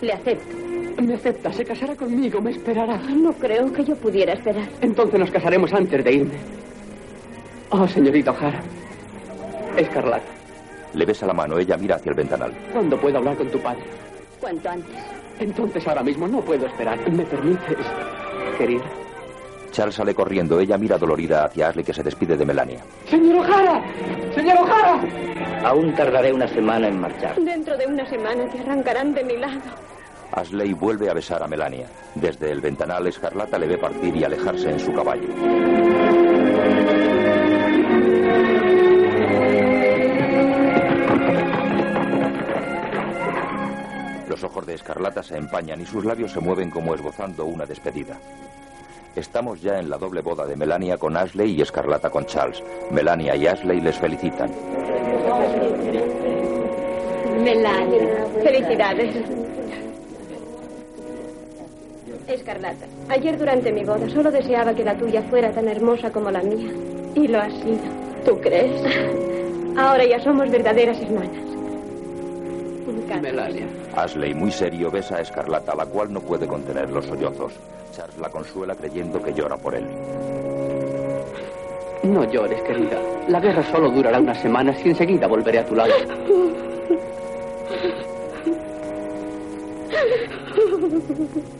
Le acepto. Me acepta, se casará conmigo, me esperará. No creo que yo pudiera esperar. Entonces nos casaremos antes de irme. Oh, señorita O'Hara. Escarlata. Le besa la mano, ella mira hacia el ventanal. ¿Cuándo puedo hablar con tu padre? Cuanto antes. Entonces ahora mismo no puedo esperar. ¿Me permites, querida? Charles sale corriendo, ella mira dolorida hacia Ashley que se despide de Melania. ¡Señor O'Hara! ¡Señor O'Hara! Aún tardaré una semana en marchar. Dentro de una semana te arrancarán de mi lado. Ashley vuelve a besar a Melania. Desde el ventanal, Escarlata le ve partir y alejarse en su caballo. Los ojos de Escarlata se empañan y sus labios se mueven como esbozando una despedida. Estamos ya en la doble boda de Melania con Ashley y Escarlata con Charles. Melania y Ashley les felicitan. Melania, felicidades. Escarlata, ayer durante mi boda solo deseaba que la tuya fuera tan hermosa como la mía. Y lo ha sido. ¿Tú crees? Ahora ya somos verdaderas hermanas. Melania. Ashley, muy serio, besa a Escarlata, la cual no puede contener los sollozos. Charles la consuela creyendo que llora por él. No llores, querida. La guerra solo durará unas semanas y enseguida volveré a tu lado.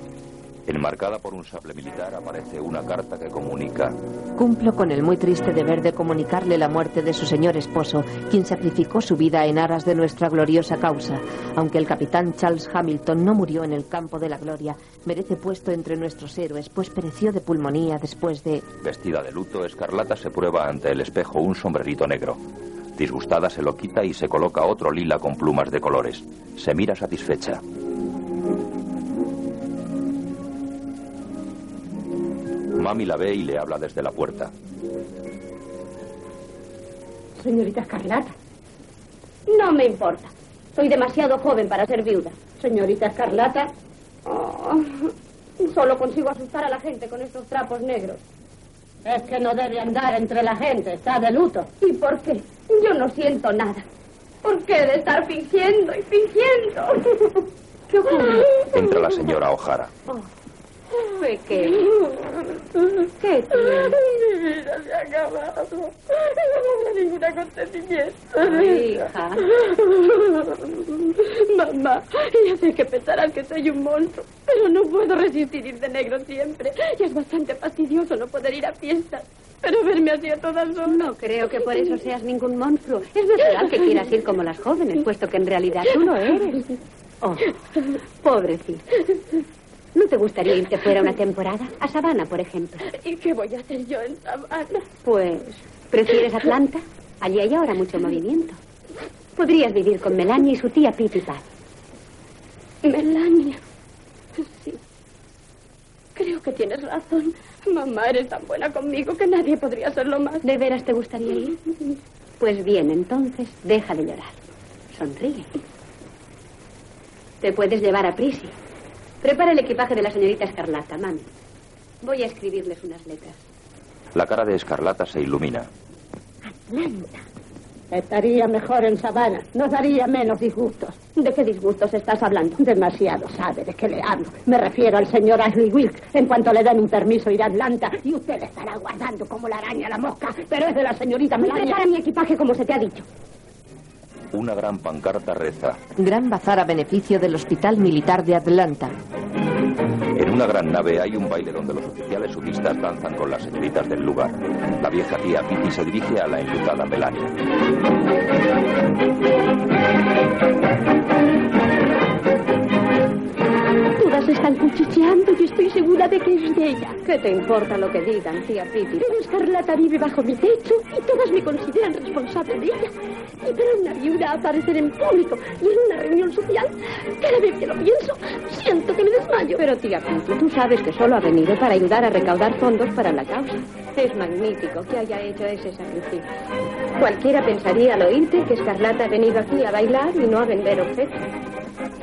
Enmarcada por un sable militar aparece una carta que comunica. Cumplo con el muy triste deber de comunicarle la muerte de su señor esposo, quien sacrificó su vida en aras de nuestra gloriosa causa. Aunque el capitán Charles Hamilton no murió en el campo de la gloria, merece puesto entre nuestros héroes, pues pereció de pulmonía después de... Vestida de luto, Escarlata se prueba ante el espejo un sombrerito negro. Disgustada se lo quita y se coloca otro lila con plumas de colores. Se mira satisfecha. Mami la ve y le habla desde la puerta. Señorita Escarlata. No me importa. Soy demasiado joven para ser viuda. Señorita Escarlata. oh, solo consigo asustar a la gente con estos trapos negros. Es que no debe andar entre la gente, está de luto. ¿Y por qué? Yo no siento nada. ¿Por qué de estar fingiendo y fingiendo? ¿Qué ocurre? Entra la señora O'Hara. Pequeño. ¿Qué? Mi vida se ha acabado. No habrá ningún acontecimiento. Hija. Mamá, ya sé que pensarán que soy un monstruo, pero no puedo resistir ir de negro siempre. Y es bastante fastidioso no poder ir a fiestas. Pero verme así a todas horas. No creo que por eso seas ningún monstruo. Es natural que quieras ir como las jóvenes, puesto que en realidad tú no eres. Oh, pobrecito. ¿No te gustaría irte fuera una temporada? A Sabana, por ejemplo. ¿Y qué voy a hacer yo en Sabana? Pues, ¿prefieres Atlanta? Allí hay ahora mucho movimiento. Podrías vivir con Melania y su tía Pippi Pat. Melania. Sí. Creo que tienes razón. Mamá, eres tan buena conmigo que nadie podría serlo más. ¿De veras te gustaría ir? Pues bien, entonces, deja de llorar. Sonríe. Te puedes llevar a Prisi. Prepara el equipaje de la señorita Escarlata, mami. Voy a escribirles unas letras. La cara de Escarlata se ilumina. Atlanta. Estaría mejor en Sabana. Nos daría menos disgustos. ¿De qué disgustos estás hablando? Demasiado sabe de qué le hablo. Me refiero al señor Ashley Wilkes. En cuanto le den un permiso irá a Atlanta y usted le estará guardando como la araña a la mosca. Pero es de la señorita Melania. Prepara mi equipaje como se te ha dicho. Una gran pancarta reza. Gran bazar a beneficio del Hospital Militar de Atlanta. En una gran nave hay un baile donde los oficiales sudistas danzan con las señoritas del lugar. La vieja tía Pippi se dirige a la enlutada Melania. Todas están cuchicheando y estoy segura de que es de ella. ¿Qué te importa lo que digan, tía Pippi? Pero Escarlata vive bajo mi techo y todas me consideran responsable de ella. Y ver a una viuda aparecer en público y en una reunión social, cada vez que lo pienso, siento que me desmayo. Pero tía Pippi, tú sabes que solo ha venido para ayudar a recaudar fondos para la causa. Es magnífico que haya hecho ese sacrificio. Cualquiera pensaría al oírte que Escarlata ha venido aquí a bailar y no a vender objetos.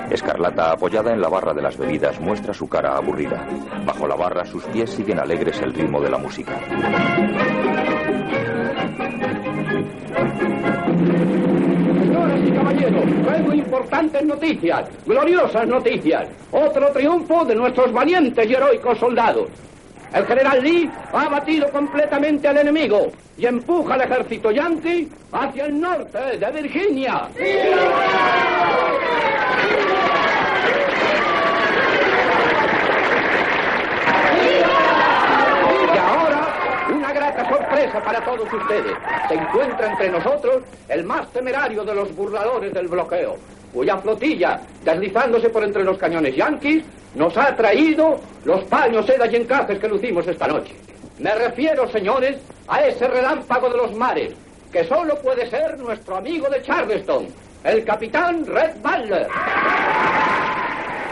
Escarlata, apoyada en la barra de las bebidas, muestra su cara aburrida. Bajo la barra, sus pies siguen alegres el ritmo de la música. Señoras y caballeros, traigo importantes noticias, gloriosas noticias. Otro triunfo de nuestros valientes y heroicos soldados. El general Lee ha batido completamente al enemigo y empuja al ejército yanqui hacia el norte de Virginia. Y ahora, una grata sorpresa para todos ustedes. Se encuentra entre nosotros el más temerario de los burladores del bloqueo, cuya flotilla, deslizándose por entre los cañones yanquis, nos ha traído los paños, sedas y encajes que lucimos esta noche. Me refiero, señores, a ese relámpago de los mares, que solo puede ser nuestro amigo de Charleston, el capitán Red Butler.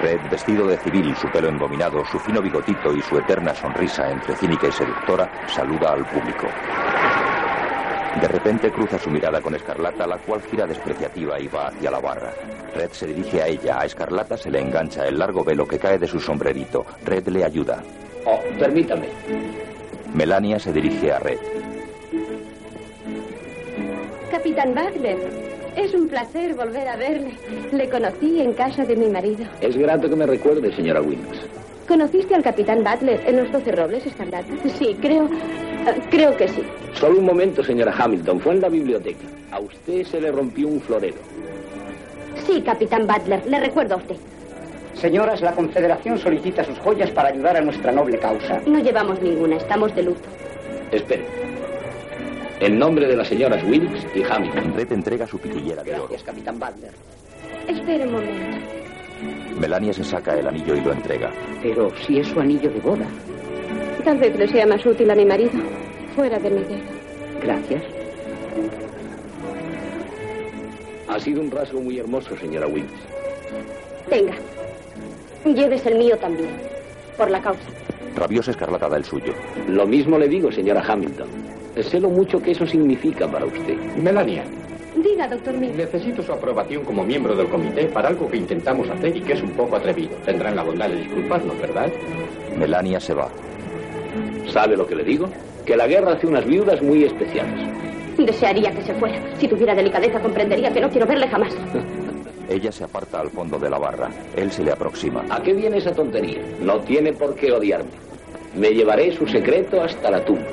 Red, vestido de civil, su pelo engominado, su fino bigotito y su eterna sonrisa entre cínica y seductora, saluda al público. De repente cruza su mirada con Escarlata, la cual gira despreciativa y va hacia la barra. Red se dirige a ella, a Escarlata se le engancha el largo velo que cae de su sombrerito. Red le ayuda. Oh, permítame. Melania se dirige a Red. Capitán Butler, es un placer volver a verle. Le conocí en casa de mi marido. Es grato que me recuerde, señora Wilkes. ¿Conociste al capitán Butler en los doce robles, Escarlata? Sí, creo. creo que sí. Solo un momento, señora Hamilton. Fue en la biblioteca. A usted se le rompió un florero. Sí, capitán Butler, le recuerdo a usted. Señoras, la Confederación solicita sus joyas para ayudar a nuestra noble causa. No llevamos ninguna, estamos de luto. Espere. En nombre de las señoras Wilkes y Hamilton. Red entrega su piquillera de oro. Gracias, capitán Butler. Espere un momento. Melania se saca el anillo y lo entrega. Pero si es su anillo de boda. Tal vez le sea más útil a mi marido. Fuera de mi dedo. Gracias. Ha sido un rasgo muy hermoso, señora Wilkes. Tenga. Lleves el mío también. Por la causa. Rabiosa Escarlata da el suyo. Lo mismo le digo, señora Hamilton. Sé lo mucho que eso significa para usted. Melania, Diga, doctor Mil. necesito su aprobación como miembro del comité para algo que intentamos hacer y que es un poco atrevido. Tendrán la bondad de disculparnos, ¿verdad? Melania se va. ¿Sabe lo que le digo? Que la guerra hace unas viudas muy especiales. Desearía que se fuera. Si tuviera delicadeza, comprendería que no quiero verle jamás. Ella se aparta al fondo de la barra. Él se le aproxima. ¿A qué viene esa tontería? No tiene por qué odiarme. Me llevaré su secreto hasta la tumba.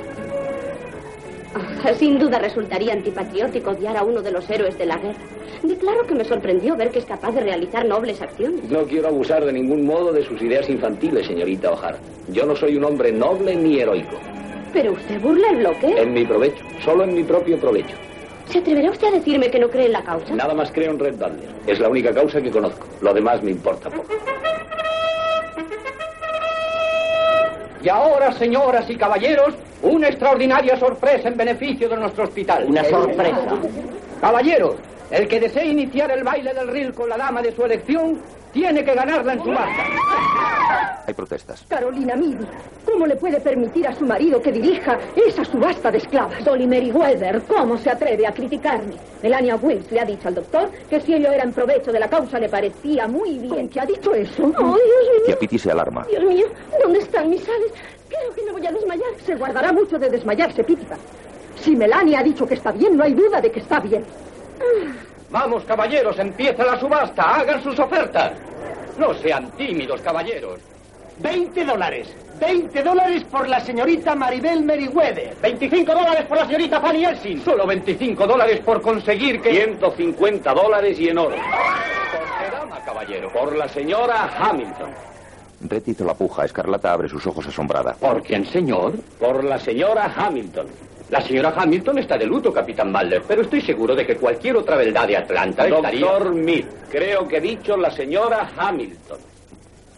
Sin duda resultaría antipatriótico odiar a uno de los héroes de la guerra. Declaro que me sorprendió ver que es capaz de realizar nobles acciones. No quiero abusar de ningún modo de sus ideas infantiles, señorita O'Hara. Yo no soy un hombre noble ni heroico. Pero usted burla el bloqueo. En mi provecho, solo en mi propio provecho. ¿Se atreverá usted a decirme que no cree en la causa? Nada más creo en Red Butler. Es la única causa que conozco. Lo demás me importa poco. Y ahora, señoras y caballeros, una extraordinaria sorpresa en beneficio de nuestro hospital. Una sorpresa. Caballeros, el que desee iniciar el baile del reel con la dama de su elección, tiene que ganarla en su marca. Hay protestas. Carolina Midi, ¿cómo le puede permitir a su marido que dirija esa subasta de esclavas? Dolly Meriwether, ¿cómo se atreve a criticarme? Melania Wills le ha dicho al doctor que si ello era en provecho de la causa le parecía muy bien. ¿Qué ha dicho eso? ¡Oh, Dios mío! Tía Piti se alarma. Dios mío, ¿dónde están mis sales? Creo que me voy a desmayar. Se guardará mucho de desmayarse, Pítica. Si Melania ha dicho que está bien, no hay duda de que está bien. Vamos, caballeros, empieza la subasta. Hagan sus ofertas. No sean tímidos, caballeros. 20 dólares. 20 dólares por la señorita Maribel Meriwether. 25 dólares por la señorita Fanny Elsin. Solo 25 dólares por conseguir que... 150 dólares y en oro. ¿Por qué dama, caballero? Por la señora Hamilton. Red hizo la puja. Escarlata abre sus ojos asombrada. ¿Por quién, señor? Por la señora Hamilton. La señora Hamilton está de luto, capitán Butler, pero estoy seguro de que cualquier otra beldad de Atlanta estaría... Doctor Mead, creo que he dicho la señora Hamilton.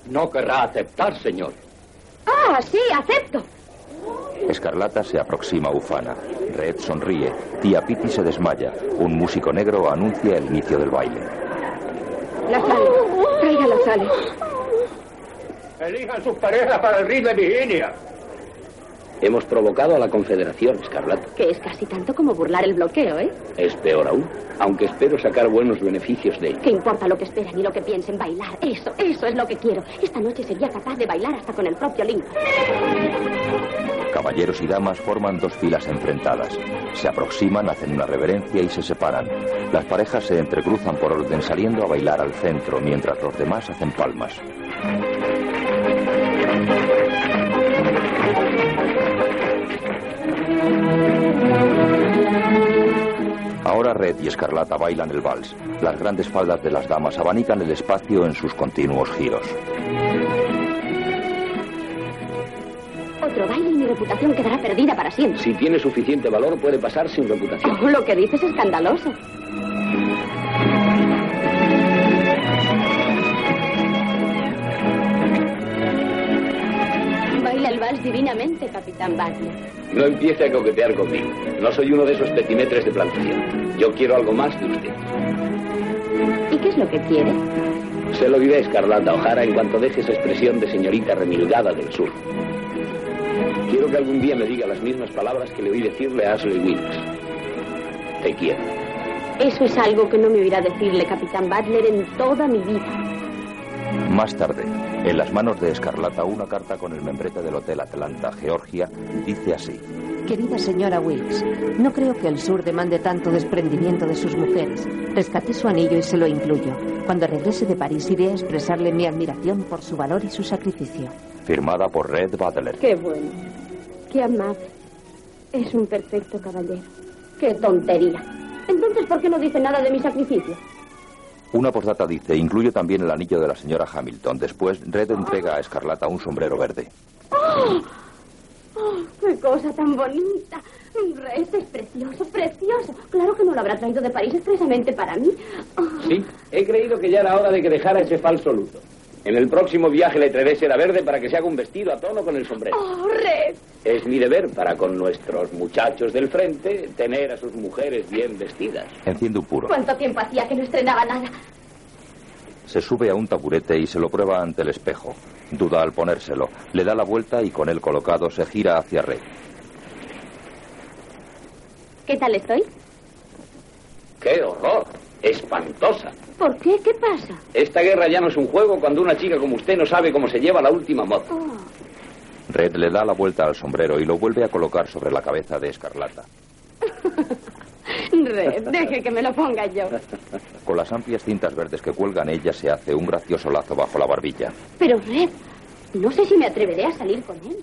No querrá aceptar, señor. Ah, sí, acepto. Escarlata se aproxima ufana. Red sonríe. Tía Piti se desmaya. Un músico negro anuncia el inicio del baile. La sale. Traiga la sale. Elijan sus parejas para el ring de Virginia. Hemos provocado a la Confederación, Escarlata. Que es casi tanto como burlar el bloqueo, ¿eh? Es peor aún, aunque espero sacar buenos beneficios de ello. ¿Qué importa lo que esperan y lo que piensen bailar? Eso, eso es lo que quiero. Esta noche sería capaz de bailar hasta con el propio Lincoln. Caballeros y damas forman dos filas enfrentadas. Se aproximan, hacen una reverencia y se separan. Las parejas se entrecruzan por orden saliendo a bailar al centro, mientras los demás hacen palmas. Ahora Red y Escarlata bailan el vals. Las grandes faldas de las damas abanican el espacio en sus continuos giros. Otro baile y mi reputación quedará perdida para siempre. Si tiene suficiente valor, puede pasar sin reputación. Oh, lo que dices es escandaloso. Baila el vals divinamente, capitán Butler. No empiece a coquetear conmigo. No soy uno de esos petimetres de plantación. Yo quiero algo más de usted. ¿Y qué es lo que quiere? Se lo diré a Escarlata O'Hara en cuanto deje esa expresión de señorita remilgada del sur. Quiero que algún día me diga las mismas palabras que le oí decirle a Ashley Wilkes. Te quiero. Eso es algo que no me oirá decirle, capitán Butler, en toda mi vida. Más tarde, en las manos de Escarlata, una carta con el membrete del Hotel Atlanta, Georgia, dice así. Querida señora Wilkes, no creo que el sur demande tanto desprendimiento de sus mujeres. Rescaté su anillo y se lo incluyo. Cuando regrese de París iré a expresarle mi admiración por su valor y su sacrificio. Firmada por Red Butler. Qué bueno. Qué amable. Es un perfecto caballero. ¡Qué tontería! Entonces, ¿por qué no dice nada de mi sacrificio? Una postdata dice, incluye también el anillo de la señora Hamilton. Después, Red entrega a Escarlata un sombrero verde. ¡Oh! ¡Oh, ¡Qué cosa tan bonita! Red es precioso, precioso. Claro que no lo habrá traído de París expresamente para mí. Oh. Sí, he creído que ya era hora de que dejara ese falso luto. En el próximo viaje le traeré seda verde para que se haga un vestido a tono con el sombrero. ¡Oh, Red! Es mi deber para con nuestros muchachos del frente tener a sus mujeres bien vestidas. Enciende un puro. ¿Cuánto tiempo hacía que no estrenaba nada? Se sube a un taburete y se lo prueba ante el espejo. Duda al ponérselo. Le da la vuelta y con él colocado se gira hacia Red. ¿Qué tal estoy? ¡Qué horror! Espantosa. ¿Por qué? ¿Qué pasa? Esta guerra ya no es un juego cuando una chica como usted no sabe cómo se lleva la última moda. Oh. Red le da la vuelta al sombrero y lo vuelve a colocar sobre la cabeza de Escarlata. Red, deje que me lo ponga yo. Con las amplias cintas verdes que cuelgan ella se hace un gracioso lazo bajo la barbilla. Pero Red, no sé si me atreveré a salir con él.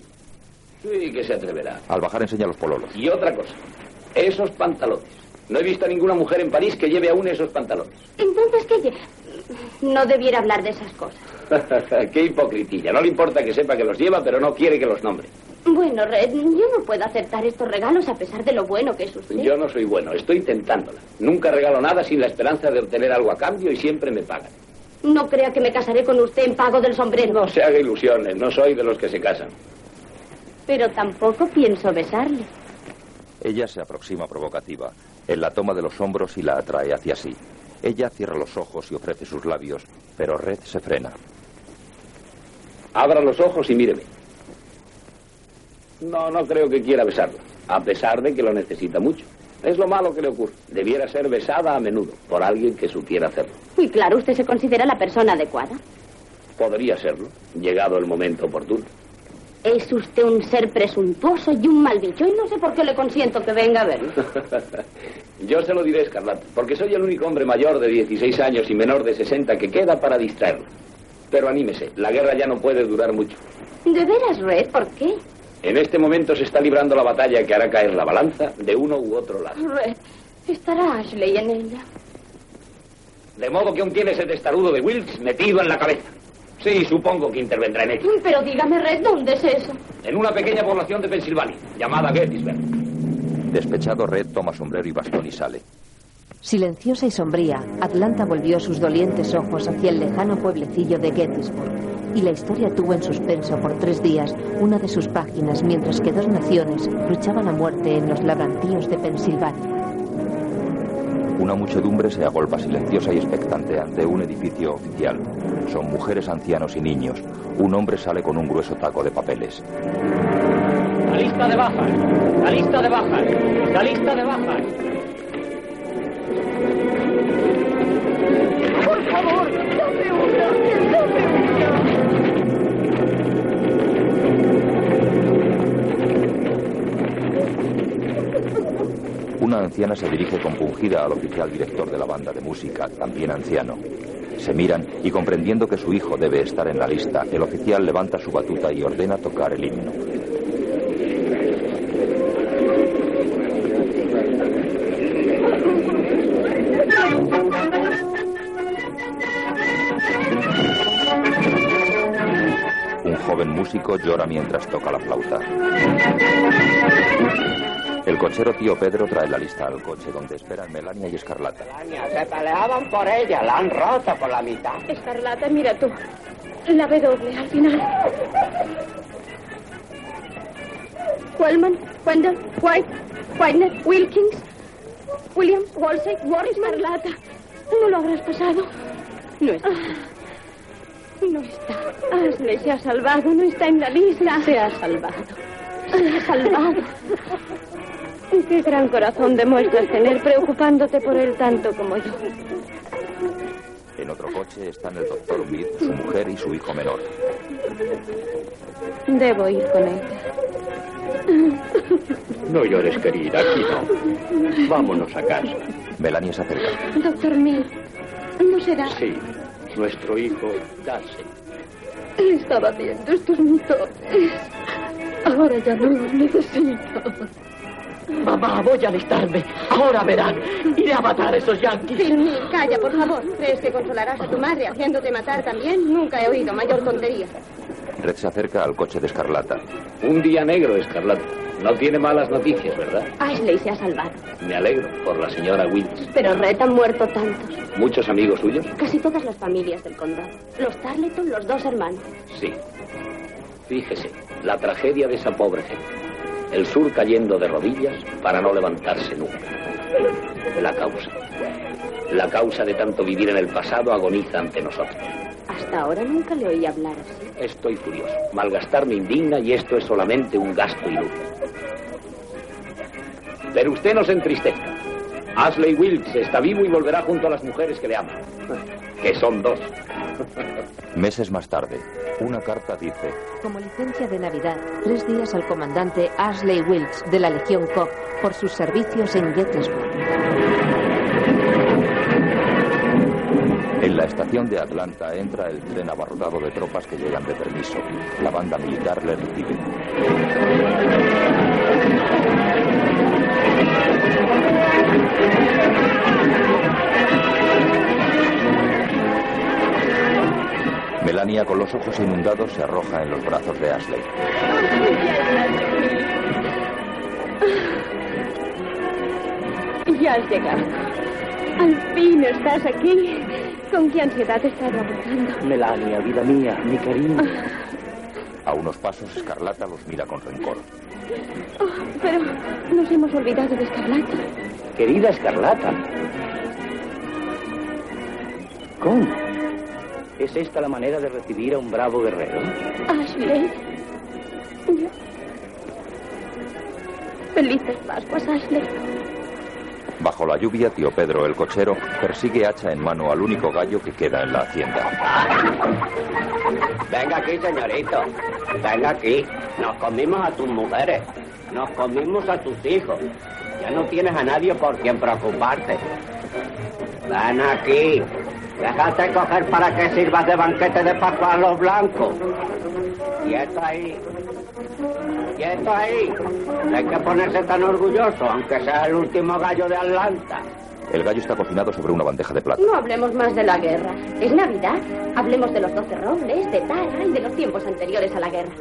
Sí, que se atreverá. Al bajar enseña los pololos. Y otra cosa, esos pantalones. No he visto a ninguna mujer en París que lleve aún esos pantalones. Entonces, ¿qué? No debiera hablar de esas cosas. Qué hipocritilla. No le importa que sepa que los lleva, pero no quiere que los nombre. Bueno, Red, yo no puedo aceptar estos regalos a pesar de lo bueno que es usted. Yo no soy bueno, estoy tentándola. Nunca regalo nada sin la esperanza de obtener algo a cambio y siempre me pagan. No crea que me casaré con usted en pago del sombrero. No se haga ilusiones, no soy de los que se casan. Pero tampoco pienso besarle. Ella se aproxima provocativa. Él la toma de los hombros y la atrae hacia sí. Ella cierra los ojos y ofrece sus labios, pero Red se frena. Abra los ojos y míreme. No, no creo que quiera besarla, a pesar de que lo necesita mucho. Es lo malo que le ocurre. Debiera ser besada a menudo por alguien que supiera hacerlo. Y claro, usted se considera la persona adecuada. Podría serlo, llegado el momento oportuno. Es usted un ser presuntuoso y un mal bicho, y no sé por qué le consiento que venga a verlo. Yo se lo diré, Escarlata, porque soy el único hombre mayor de 16 años y menor de 60 que queda para distraerlo. Pero anímese, la guerra ya no puede durar mucho. ¿De veras, Red? ¿Por qué? En este momento se está librando la batalla que hará caer la balanza de uno u otro lado. Red, estará Ashley en ella. De modo que aún tiene ese testarudo de Wilkes metido en la cabeza. Sí, supongo que intervendrá en ello. Pero dígame, Red, ¿dónde es eso? En una pequeña población de Pensilvania, llamada Gettysburg. Despechado, Red toma sombrero y bastón y sale. Silenciosa y sombría, Atlanta volvió sus dolientes ojos hacia el lejano pueblecillo de Gettysburg. Y la historia tuvo en suspenso por tres días una de sus páginas mientras que dos naciones luchaban a muerte en los labrantíos de Pensilvania. Una muchedumbre se agolpa silenciosa y expectante ante un edificio oficial. Son mujeres, ancianos y niños. Un hombre sale con un grueso taco de papeles. La lista de bajas. La lista de bajas. La lista de bajas. Por favor, dame una. Dame una. Una anciana se dirige compungida al oficial director de la banda de música, también anciano. Se miran y comprendiendo que su hijo debe estar en la lista, el oficial levanta su batuta y ordena tocar el himno. Un joven músico llora mientras toca la flauta. El cochero tío Pedro trae la lista al coche donde esperan Melania y Escarlata. Se peleaban por ella, la han roto por la mitad. Escarlata, mira tú. La B doble al final. Wellman, Wendell, White, Whitener, Wilkins, Williams, Wolsey, Morris, Escarlata. ¿No lo habrás pasado? No está. No está. Ashley se ha salvado, no está en la lista. Se ha salvado. Se ha salvado. Qué gran corazón demuestras tener preocupándote por él tanto como yo. En otro coche están el doctor Mead, su mujer y su hijo menor. Debo ir con ella. No llores, querida, aquí no. Vámonos a casa. Melania se acerca. Doctor Mill, ¿no será? Sí, nuestro hijo, Darcy. Estaba viendo estos motores. Ahora ya no los necesito. Mamá, voy a alistarme. Ahora verán. Iré a matar a esos yanquis. Phil, calla, por favor. ¿Crees que consolarás a tu madre haciéndote matar también? Nunca he oído mayor tontería. Red se acerca al coche de Escarlata. Un día negro, Escarlata. No tiene malas noticias, ¿verdad? Ashley se ha salvado. Me alegro por la señora Wills. Pero Red han muerto tantos. ¿Muchos amigos suyos? Casi todas las familias del condado. Los Tarleton, los dos hermanos. Sí. Fíjese, la tragedia de esa pobre gente. El sur cayendo de rodillas para no levantarse nunca. La causa. La causa de tanto vivir en el pasado agoniza ante nosotros. Hasta ahora nunca le oí hablar así. Estoy furioso. Malgastar me indigna y esto es solamente un gasto inútil. Pero usted no se entristezca. Ashley Wilkes está vivo y volverá junto a las mujeres que le aman. Que son dos. Meses más tarde, una carta dice: Como licencia de Navidad, tres días al comandante Ashley Wilkes de la Legión Cobb por sus servicios en Gettysburg. En la estación de Atlanta entra el tren abarrotado de tropas que llegan de permiso. La banda militar le recibe. Melania, con los ojos inundados, se arroja en los brazos de Ashley. Ya has llegado. Al fin estás aquí. ¿Con qué ansiedad he estado aguardando? Melania, vida mía, mi cariño. A unos pasos, Escarlata los mira con rencor. Oh, pero nos hemos olvidado de Escarlata. Querida Escarlata. ¿Cómo? ¿Es esta la manera de recibir a un bravo guerrero? Ashley. Yo... Felices Pascuas, Ashley. Bajo la lluvia, tío Pedro, el cochero, persigue hacha en mano al único gallo que queda en la hacienda. Venga aquí, señorito. Venga aquí. Nos comimos a tus mujeres. Nos comimos a tus hijos. Ya no tienes a nadie por quien preocuparte. Ven aquí. Déjate coger para que sirvas de banquete de Pascua a los blancos. Quieto ahí. Quieto ahí. No hay que ponerse tan orgulloso, aunque sea el último gallo de Atlanta. El gallo está cocinado sobre una bandeja de plata. No hablemos más de la guerra. Es Navidad. Hablemos de los doce robles, de Tara y de los tiempos anteriores a la guerra.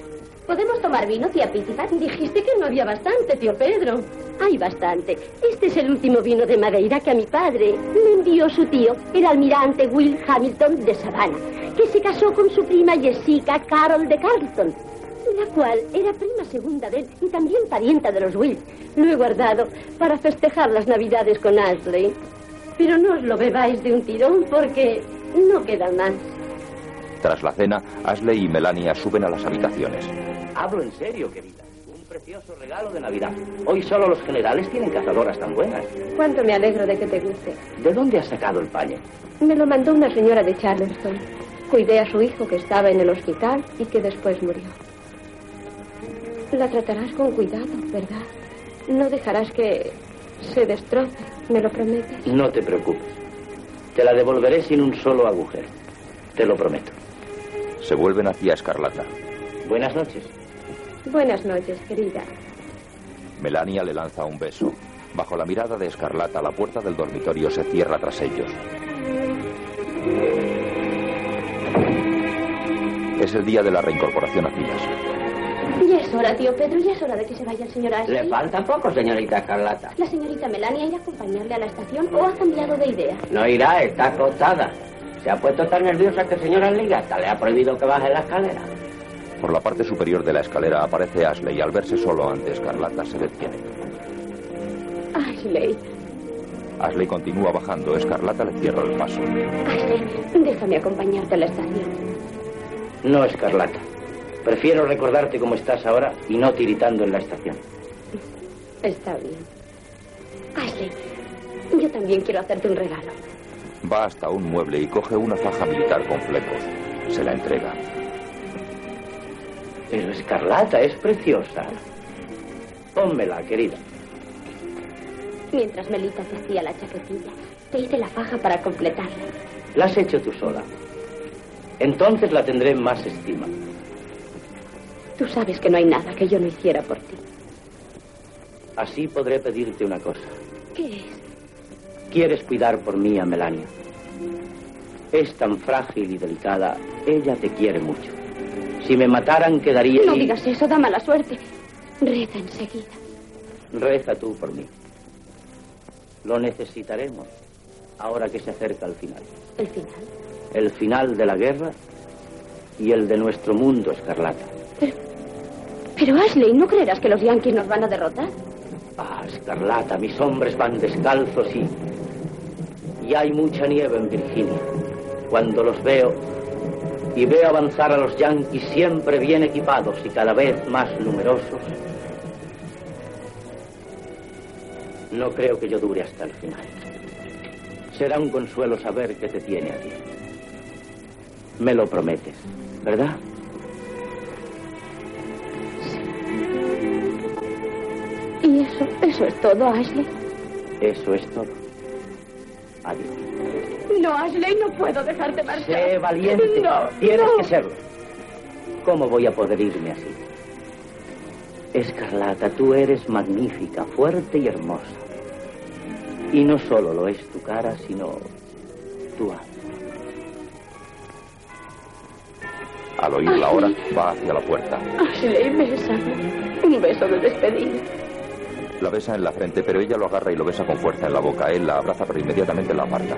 ¿Podemos tomar vino, tía Pítica? Dijiste que no había bastante, tío Pedro. Hay bastante. Este es el último vino de Madeira que a mi padre me envió su tío, el almirante Will Hamilton de Savannah, que se casó con su prima Jessica Carol de Carlton, la cual era prima segunda de él y también parienta de los Will. Lo he guardado para festejar las Navidades con Ashley. Pero no os lo bebáis de un tirón porque no queda más. Tras la cena, Ashley y Melania suben a las habitaciones. Hablo en serio, querida. Un precioso regalo de Navidad. Hoy solo los generales tienen cazadoras tan buenas. Cuánto me alegro de que te guste. ¿De dónde has sacado el paño? Me lo mandó una señora de Charleston. Cuidé a su hijo que estaba en el hospital y que después murió. La tratarás con cuidado, ¿verdad? No dejarás que se destroce, ¿me lo prometes? No te preocupes. Te la devolveré sin un solo agujero. Te lo prometo. Se vuelven hacia Escarlata. Buenas noches. Buenas noches, querida. Melania le lanza un beso. Bajo la mirada de Escarlata, la puerta del dormitorio se cierra tras ellos. Es el día de la reincorporación a filas. Ya es hora, tío Pedro, ya es hora de que se vaya el señor Ashley. Le falta poco, señorita Escarlata. ¿La señorita Melania irá a acompañarle a la estación o ha cambiado de idea? No irá, está acostada. Se ha puesto tan nerviosa que el señor Ashley hasta le ha prohibido que baje la escalera. Por la parte superior de la escalera aparece Ashley y al verse solo ante Escarlata se detiene. Ashley. Ashley continúa bajando. Escarlata le cierra el paso. Ashley, déjame acompañarte a la estación. No, Escarlata. Prefiero recordarte cómo estás ahora y no tiritando en la estación. Está bien. Ashley, yo también quiero hacerte un regalo. Va hasta un mueble y coge una faja militar con flecos. Se la entrega. Pero Escarlata es preciosa. Pónmela, querida. Mientras Melita te hacía la chaquetilla, te hice la faja para completarla. La has hecho tú sola. Entonces la tendré en más estima. Tú sabes que no hay nada que yo no hiciera por ti. Así podré pedirte una cosa. ¿Qué es? ¿Quieres cuidar por mí a Melania? Es tan frágil y delicada. Ella te quiere mucho. Si me mataran, quedaría... No digas eso, da mala suerte. Reza enseguida. Reza tú por mí. Lo necesitaremos ahora que se acerca el final. ¿El final? El final de la guerra y el de nuestro mundo, Escarlata. Pero Ashley, ¿no creerás que los yankees nos van a derrotar? Ah, Escarlata, mis hombres van descalzos y... Y hay mucha nieve en Virginia. Cuando los veo y veo avanzar a los yanquis siempre bien equipados y cada vez más numerosos, no creo que yo dure hasta el final. Será un consuelo saber que te tiene a ti. Me lo prometes, ¿verdad? ¿Y eso, eso es todo, Ashley? Eso es todo. Adiós. No, Ashley, no puedo dejarte marchar. Sé valiente. No, Tienes no. que serlo. ¿Cómo voy a poder irme así? Escarlata, tú eres magnífica, fuerte y hermosa. Y no solo lo es tu cara, sino tu alma. Al oír la hora, va hacia la puerta. Ashley, bésame. Un beso de despedida. La besa en la frente, pero ella lo agarra y lo besa con fuerza en la boca. Él la abraza, pero inmediatamente la aparta.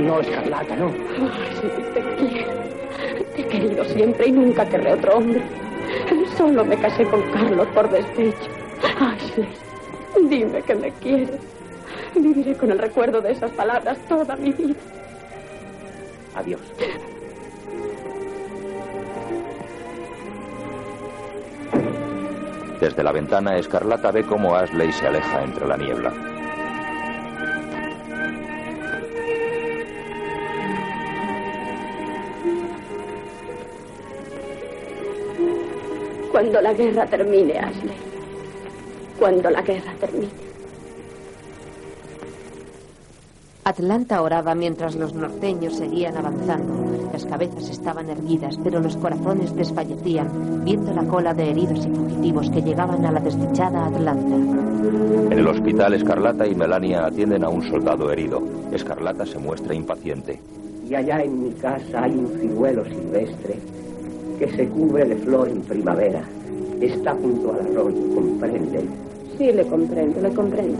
No, Escarlata, no. Ashley, te quiero. Te he querido siempre y nunca querré otro hombre. Solo me casé con Carlos por despecho. Ashley, dime que me quieres. Viviré con el recuerdo de esas palabras toda mi vida. Adiós. Desde la ventana, Escarlata ve cómo Ashley se aleja entre la niebla. Cuando la guerra termine, Ashley. Cuando la guerra termine. Atlanta oraba mientras los norteños seguían avanzando. Las cabezas estaban erguidas, pero los corazones desfallecían, viendo la cola de heridos y fugitivos que llegaban a la desdichada Atlanta. En el hospital, Escarlata y Melania atienden a un soldado herido. Escarlata se muestra impaciente. Y allá en mi casa hay un ciruelo silvestre que se cubre de flor en primavera. Está junto al arroyo, ¿comprende? Sí, le comprendo, le comprendo.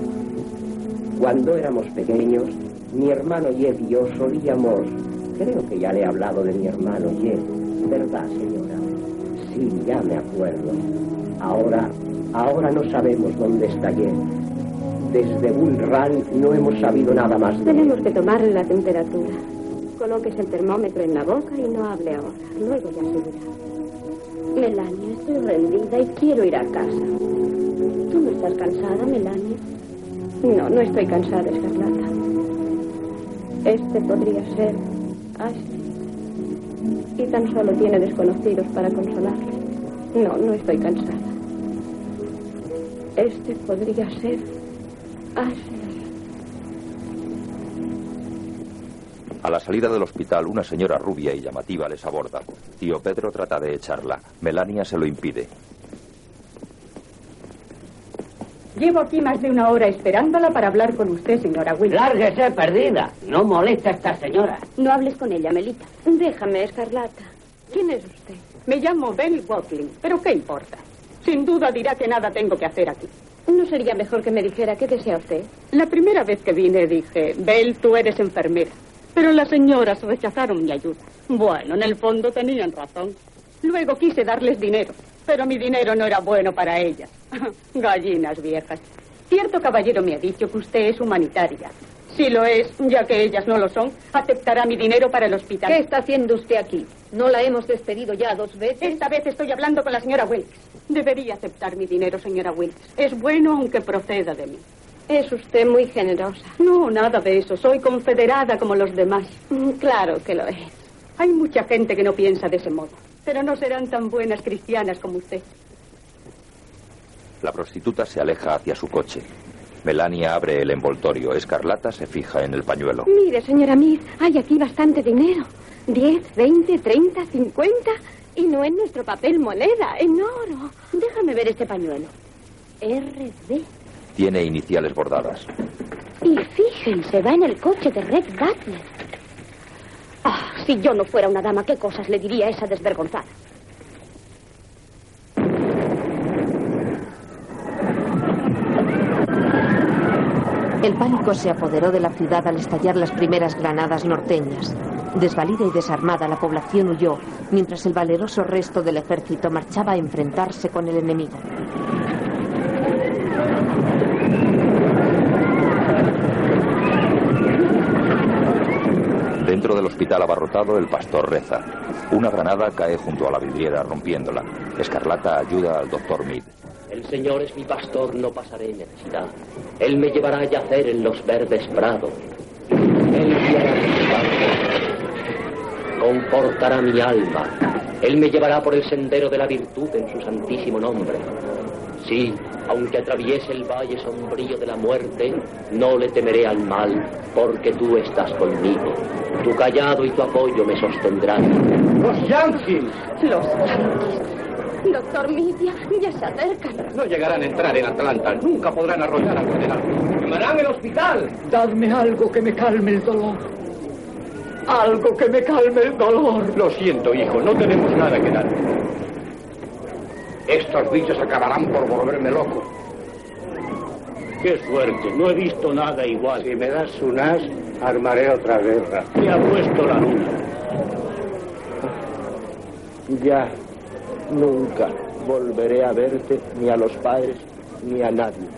Cuando éramos pequeños, mi hermano Jed y yo solíamos... Creo que ya le he hablado de mi hermano Jed. ¿Verdad, señora? Sí, ya me acuerdo. Ahora, ahora no sabemos dónde está Jed. Desde Bull Run no hemos sabido nada más de. Tenemos que tomarle la temperatura. Coloques el termómetro en la boca y no hable ahora. Luego ya se dirá. Melania, estoy rendida y quiero ir a casa. ¿Tú no estás cansada, Melania? No, no estoy cansada, Escarlata. Este podría ser Ashley. Y tan solo tiene desconocidos para consolarle. No, no estoy cansada. Este podría ser Ashley. A la salida del hospital, una señora rubia y llamativa les aborda. Tío Pedro trata de echarla. Melania se lo impide. Llevo aquí más de una hora esperándola para hablar con usted, señora Wilson. Lárguese, perdida. No molesta a esta señora. No hables con ella, Melita. Déjame, Escarlata. ¿Quién es usted? Me llamo Bell Watling, pero ¿qué importa? Sin duda dirá que nada tengo que hacer aquí. ¿No sería mejor que me dijera qué desea usted? La primera vez que vine dije, Bell, tú eres enfermera. Pero las señoras rechazaron mi ayuda. Bueno, en el fondo tenían razón. Luego quise darles dinero, pero mi dinero no era bueno para ellas. Gallinas viejas. Cierto caballero me ha dicho que usted es humanitaria. Si lo es, ya que ellas no lo son, aceptará mi dinero para el hospital. ¿Qué está haciendo usted aquí? ¿No la hemos despedido ya dos veces? Esta vez estoy hablando con la señora Wilkes. Debería aceptar mi dinero, señora Wilkes. Es bueno aunque proceda de mí. Es usted muy generosa. No, nada de eso. Soy confederada como los demás. Mm, Claro que lo es. Hay mucha gente que no piensa de ese modo, pero no serán tan buenas cristianas como usted. La prostituta se aleja hacia su coche. Melania abre el envoltorio. Escarlata se fija en el pañuelo. Mire, señora Mir, hay aquí bastante dinero. Diez, veinte, treinta, cincuenta. Y no en nuestro papel moneda, en oro. Déjame ver este pañuelo. RD. Tiene iniciales bordadas. Y fíjense, va en el coche de Red Butler. Si yo no fuera una dama, ¿qué cosas le diría a esa desvergonzada? El pánico se apoderó de la ciudad al estallar las primeras granadas norteñas. Desvalida y desarmada, la población huyó, mientras el valeroso resto del ejército marchaba a enfrentarse con el enemigo. Dentro del hospital abarrotado, el pastor reza. Una granada cae junto a la vidriera, rompiéndola. Escarlata ayuda al doctor Mead. El Señor es mi pastor, no pasaré necesidad. Él me llevará a yacer en los verdes prados. Él guiará mis pasos. Confortará mi alma. Él me llevará por el sendero de la virtud en su santísimo nombre. Sí, aunque atraviese el valle sombrío de la muerte, no le temeré al mal, porque tú estás conmigo. Tu callado y tu apoyo me sostendrán. ¡Los Yankees! Los Yankees. Doctor Midia, ya se acercan. No llegarán a entrar en Atlanta. Nunca podrán arrollar al general. ¡Quemarán el hospital! Dadme algo que me calme el dolor. Algo que me calme el dolor. Lo siento, hijo, no tenemos nada que dar. Estos bichos acabarán por volverme loco. ¡Qué suerte! No he visto nada igual. Si me das un as, armaré otra guerra. Me ha puesto la luna. Ya nunca volveré a verte ni a los padres ni a nadie.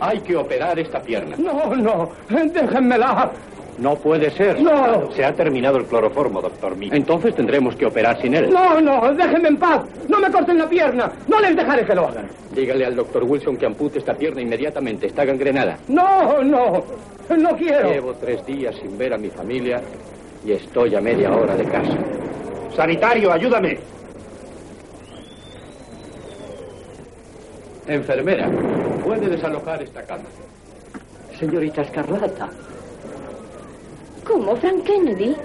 Hay que operar esta pierna. No, no, déjenmela. No puede ser. No. Se ha terminado el cloroformo, doctor Mead. Entonces tendremos que operar sin él. No, no, déjenme en paz. No me corten la pierna. No les dejaré que lo hagan. Dígale al doctor Wilson que ampute esta pierna inmediatamente. Está gangrenada. No, no, no quiero. Llevo tres días sin ver a mi familia y estoy a media hora de casa. Sanitario, ayúdame. Enfermera, puede desalojar esta cama. Señorita Escarlata. ¿Cómo, Frank Kennedy?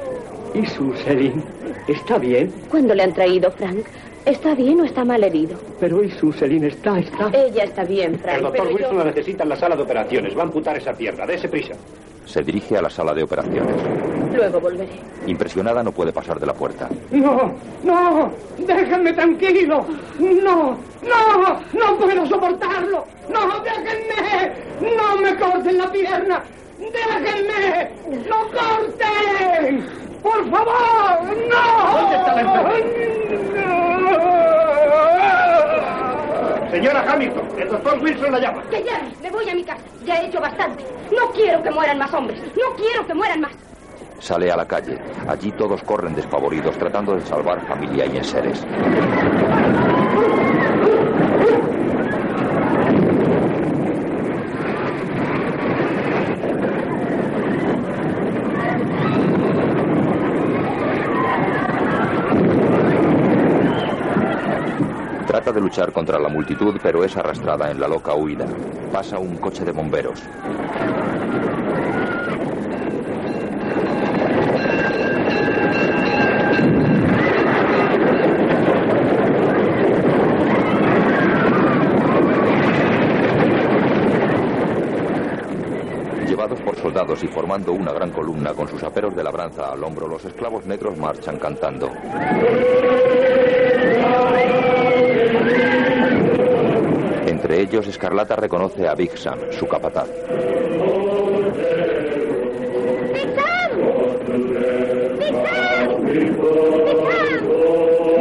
¿Y su Selin? ¿Está bien? ¿Cuándo le han traído, Frank? ¿Está bien o está mal herido? Pero ¿y su Selin está? ¿Está? Ella está bien, Frank. El doctor pero Wilson yo- la necesita en la sala de operaciones. Va a amputar esa pierna. Dese prisa. Se dirige a la sala de operaciones. Luego volveré. Impresionada no puede pasar de la puerta. No, no, déjenme tranquilo. No, no, no puedo soportarlo. No, déjenme. No me corten la pierna. Déjenme. No corten. Por favor, no. ¿Dónde está la Señora Hamilton, el doctor Wilson la llama. Que ya, me voy a mi casa. Ya he hecho bastante. No quiero que mueran más hombres. No quiero que mueran más. Sale a la calle. Allí todos corren despavoridos tratando de salvar familia y enseres. Trata de luchar contra la multitud, pero es arrastrada en la loca huida. Pasa un coche de bomberos. Llevados por soldados y formando una gran columna con sus aperos de labranza al hombro, los esclavos negros marchan cantando. Entre ellos, Escarlata reconoce a Big Sam, su capataz.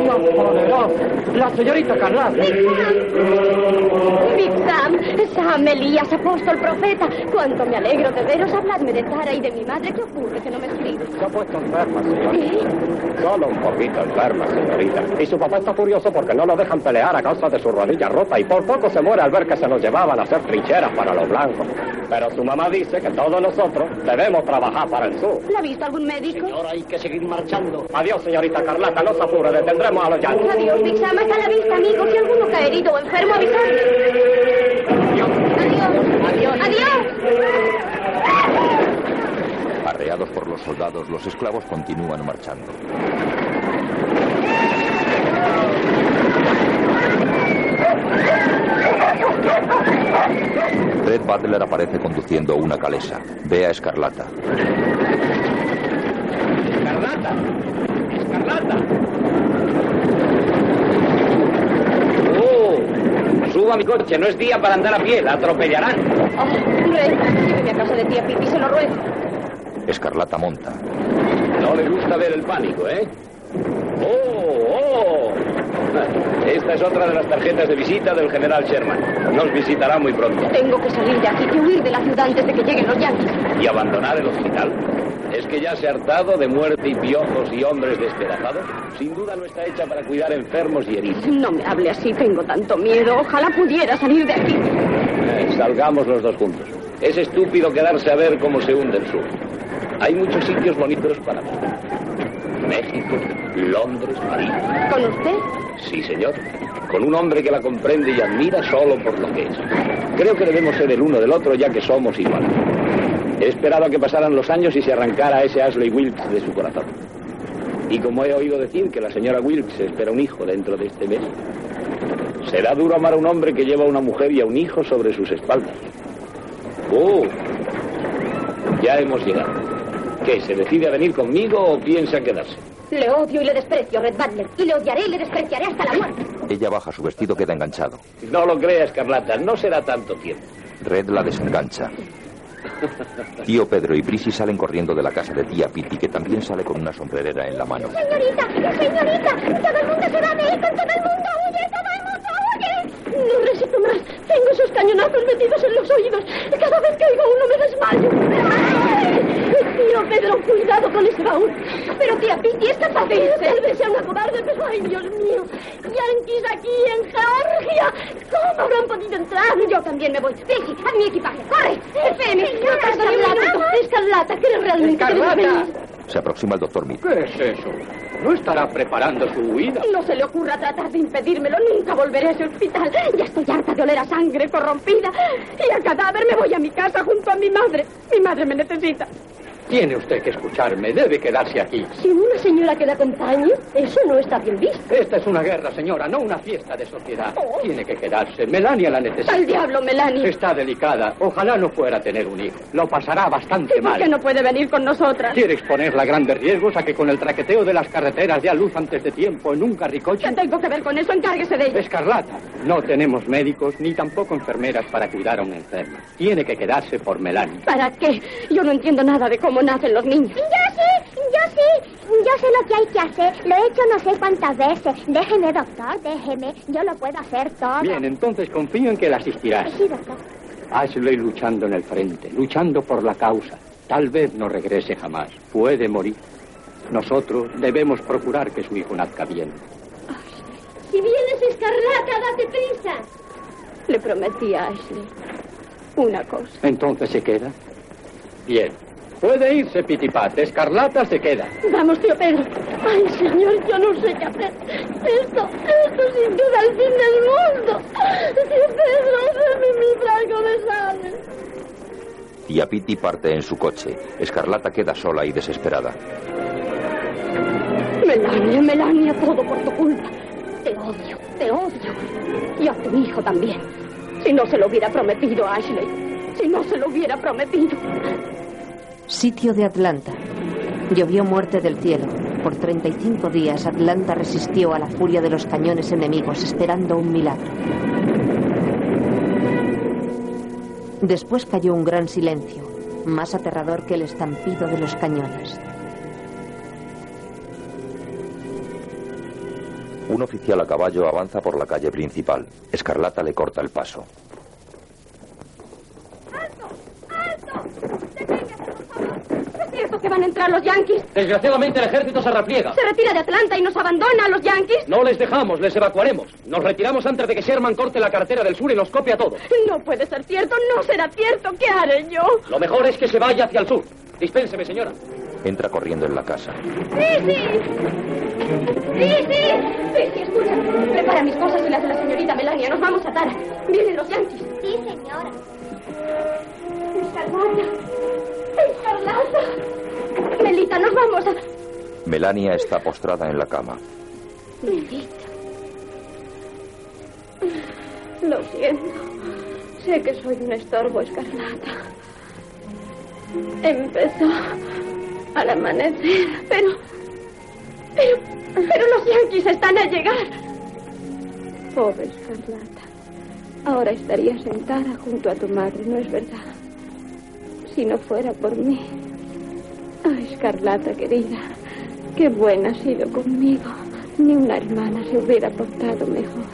¡Más poderosa! ¡La señorita Carlata! Big Sam, Sam, Elías, apóstol, profeta. Cuánto me alegro de veros. Habladme de Tara y de mi madre. ¿Qué ocurre que no me escribes? Se ha puesto enferma, señorita. Solo un poquito enferma, señorita. Y su papá está furioso porque no lo dejan pelear a causa de su rodilla rota y por poco se muere al ver que se nos llevaban a hacer trincheras para los blancos. Pero su mamá dice que todos nosotros debemos trabajar para el sur. ¿La ha visto algún médico? Ahora hay que seguir marchando. Adiós, señorita Carlata, no se apure, detendremos a los yankees. Adiós, Sam. Hasta la vista, amigos. Si alguno cae herido o enfermo, avisadme. Adiós. Adiós. Arreados por los soldados, los esclavos continúan marchando. Butler aparece conduciendo una calesa. Ve a Escarlata. ¡Escarlata! ¡Escarlata! ¡Oh! Suba a mi coche, no es día para andar a pie, la atropellarán. Oh, Rey, lléveme a casa de tía Pipi, se lo ruego. Escarlata monta. No le gusta ver el pánico, ¿eh? ¡Oh! ¡Oh! Esta es otra de las tarjetas de visita del general Sherman. Nos visitará muy pronto. Tengo que salir de aquí y huir de la ciudad antes de que lleguen los yanquis. ¿Y abandonar el hospital? ¿Es que ya se ha hartado de muerte y piojos y hombres despedazados? Sin duda no está hecha para cuidar enfermos y heridos. No me hable así, tengo tanto miedo. Ojalá pudiera salir de aquí. Eh, salgamos los dos juntos. Es estúpido quedarse a ver cómo se hunde el sur. Hay muchos sitios bonitos para ver. México, Londres, París. ¿Con usted? Sí, señor. Con un hombre que la comprende y admira solo por lo que es. Creo que debemos ser el uno del otro ya que somos iguales. He esperado a que pasaran los años y se arrancara ese Ashley Wilkes de su corazón. Y como he oído decir que la señora Wilkes espera un hijo dentro de este mes, será duro amar a un hombre que lleva a una mujer y a un hijo sobre sus espaldas. ¡Oh! Ya hemos llegado. ¿Qué? ¿Se decide a venir conmigo o piensa quedarse? Le odio y le desprecio, Red Butler. Y le odiaré y le despreciaré hasta la muerte. Ella baja su vestido, queda enganchado. No lo creas, Carlata, no será tanto tiempo. Red la desengancha. Tío Pedro y Prisi salen corriendo de la casa de tía Piti, que también sale con una sombrerera en la mano. Señorita, señorita, todo el mundo se va de ir con todo el mundo. ¡Huye, todo el mundo! No resisto más. Tengo esos cañonazos metidos en los oídos. Cada vez que oigo uno me desmayo. ¡Ay! Tío Pedro, cuidado con ese baúl. Pero tía Piti es capaz de irse. Tal vez sea una cobarde, pero ay, Dios mío. Yankees aquí en Georgia. ¿Cómo habrán podido entrar? Yo también me voy. Pixie, haz mi equipaje. ¡Corre! Espéreme. No tardo ni un Escarlata, minuto. Escarlata, ¿quieres realmente que? Se aproxima el doctor Mead. ¿Qué es eso? ¿No estará preparando su huida? No se le ocurra tratar de impedírmelo. Nunca volveré a ese hospital. Ya estoy harta de oler a sangre corrompida. Y a cadáver me voy a mi casa junto a mi madre. Mi madre me necesita. Tiene usted que escucharme. Debe quedarse aquí. Sin una señora que le acompañe, eso no está bien visto. Esta es una guerra, señora, no una fiesta de sociedad. Tiene que quedarse. Melania la necesita. Al diablo, Melanie. Está delicada. Ojalá no fuera a tener un hijo. Lo pasará bastante ¿Y por mal. qué no puede venir con nosotras? Quiere exponerla a grandes riesgos a que con el traqueteo de las carreteras dé a luz antes de tiempo en un carricoche. ¿Qué tengo que ver con eso? Encárguese de ella. Escarlata, no tenemos médicos ni tampoco enfermeras para cuidar a una enferma. Tiene que quedarse por Melania. ¿Para qué? Yo no entiendo nada de cómo nacen los niños. Yo sí, yo sí. Yo sé lo que hay que hacer. Lo he hecho no sé cuántas veces. Déjeme, doctor, déjeme. Yo lo puedo hacer todo. Bien, entonces confío en que la asistirás. Sí, doctor. Ashley luchando en el frente, luchando por la causa. Tal vez no regrese jamás. Puede morir. Nosotros debemos procurar que su hijo nazca bien. Si vienes, Escarlata, date prisa. Le prometí a Ashley una cosa. Entonces se queda. Bien. Puede irse, Pitipat. Escarlata se queda. Vamos, tío Pedro. Ay, señor, yo no sé qué hacer. Esto, esto sin duda el fin del mundo. Tío Pedro, dame mi frasco de sangre. Tía Piti parte en su coche. Escarlata queda sola y desesperada. Melania, Melania, todo por tu culpa. Te odio, te odio. Y a tu hijo también. Si no se lo hubiera prometido a Ashley. Si no se lo hubiera prometido. Sitio de Atlanta. Llovió muerte del cielo. Por 35 días Atlanta resistió a la furia de los cañones enemigos esperando un milagro. Después cayó un gran silencio, más aterrador que el estampido de los cañones. Un oficial a caballo avanza por la calle principal. Escarlata le corta el paso. ¿Es cierto que van a entrar los yanquis? Desgraciadamente el ejército se repliega. ¿Se retira de Atlanta y nos abandona a los yanquis? No les dejamos, les evacuaremos. Nos retiramos antes de que Sherman corte la carretera del sur y nos copie a todos. No puede ser cierto, no será cierto. ¿Qué haré yo? Lo mejor es que se vaya hacia el sur. Dispénseme, señora. Entra corriendo en la casa. ¡Sí, sí! ¡Sí, sí! Sí, sí, escucha. Prepara mis cosas y las de la señorita Melania. Nos vamos a Tara. Vienen los yanquis. Sí, señora. Escarlata. Escarlata. Melita, nos vamos a... Melania está postrada en la cama. Melita. Lo siento. Sé que soy un estorbo, Escarlata. Empezó al amanecer, pero... Pero... Pero los yanquis están a llegar. Pobre Escarlata. Ahora estaría sentada junto a tu madre, ¿no es verdad? Si no fuera por mí. Ay, Escarlata, querida. Qué buena has sido conmigo. Ni una hermana se hubiera portado mejor.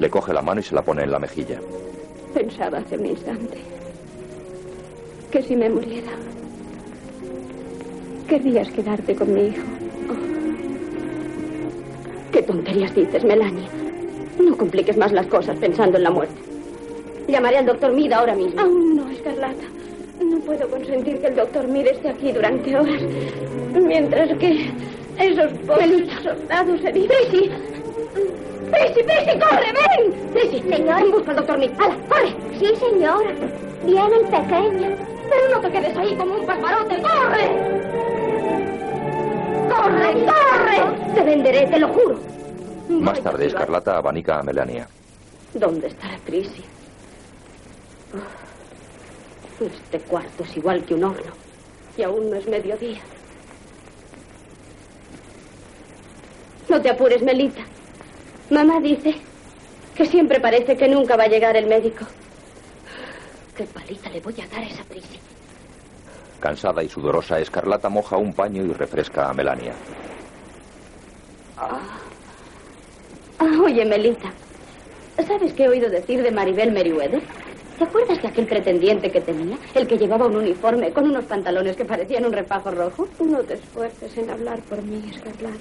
Le coge la mano y se la pone en la mejilla. Pensaba hace un instante que si me muriera, querrías quedarte con mi hijo. ¿Qué tonterías dices, Melania? No compliques más las cosas pensando en la muerte. Llamaré al doctor Mida ahora mismo. Aún no, Escarlata. No puedo consentir que el doctor Mida esté aquí durante horas. Mientras que esos pobres soldados heridos... ¡Prisi! ¡Prisi, Prisi, corre, ven! Prisi, Señor. busca al doctor Mida. ¡Hala, corre! Sí, señora. Viene el pequeño. Pero no te quedes ahí como un paparote. ¡Corre! ¡Corre, corre! Te venderé, te lo juro. Más tarde, Escarlata abanica a Melania. ¿Dónde estará Prisi? Oh, Este cuarto es igual que un horno. Y aún no es mediodía. No te apures, Melita. Mamá dice que siempre parece que nunca va a llegar el médico. ¿Qué paliza le voy a dar a esa Prisi? Cansada y sudorosa, Escarlata moja un paño y refresca a Melania. Ah, oye, Melita. ¿Sabes qué he oído decir de Maribel Meriwether? ¿Te acuerdas de aquel pretendiente que tenía? El que llevaba un uniforme con unos pantalones que parecían un refajo rojo. No te esfuerces en hablar por mí, Escarlata.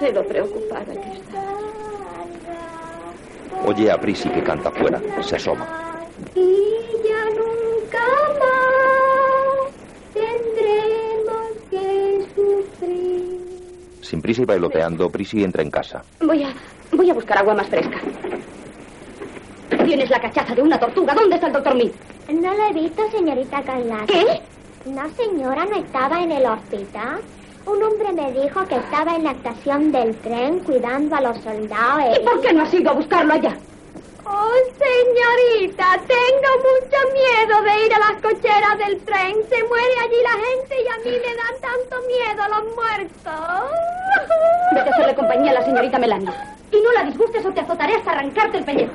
Sé lo preocupada que estás. Oye a Prisi que canta fuera. Se asoma. Y ya nunca más tendremos que sufrir. Sin prisa y bailoteando, Prisi entra en casa. Voy a, voy a buscar agua más fresca. Tienes la cachaza de una tortuga. ¿Dónde está el doctor Mead? No lo he visto, señorita Carlata. ¿Qué? No, señora, no estaba en el hospital. Un hombre me dijo que estaba en la estación del tren cuidando a los soldados. ¿Y por qué no has ido a buscarlo allá? Oh, señorita, tengo mucho miedo de ir a las cocheras del tren. Se muere allí la gente y a mí me dan tanto miedo los muertos. Vete a hacerle compañía a la señorita Melania. Y no la disgustes o te azotaré hasta arrancarte el pellejo.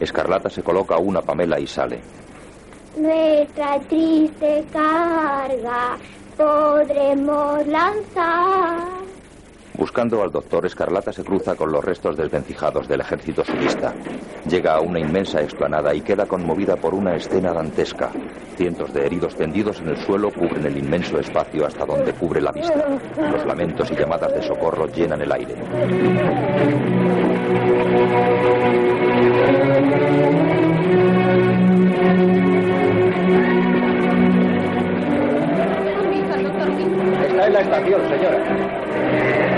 Escarlata se coloca una pamela y sale. Nuestra triste carga podremos lanzar. Buscando al doctor, Escarlata se cruza con los restos desvencijados del ejército sudista. Llega a una inmensa explanada y queda conmovida por una escena dantesca. Cientos de heridos tendidos en el suelo cubren el inmenso espacio hasta donde cubre la vista. Los lamentos y llamadas de socorro llenan el aire. Está en la estación, señora.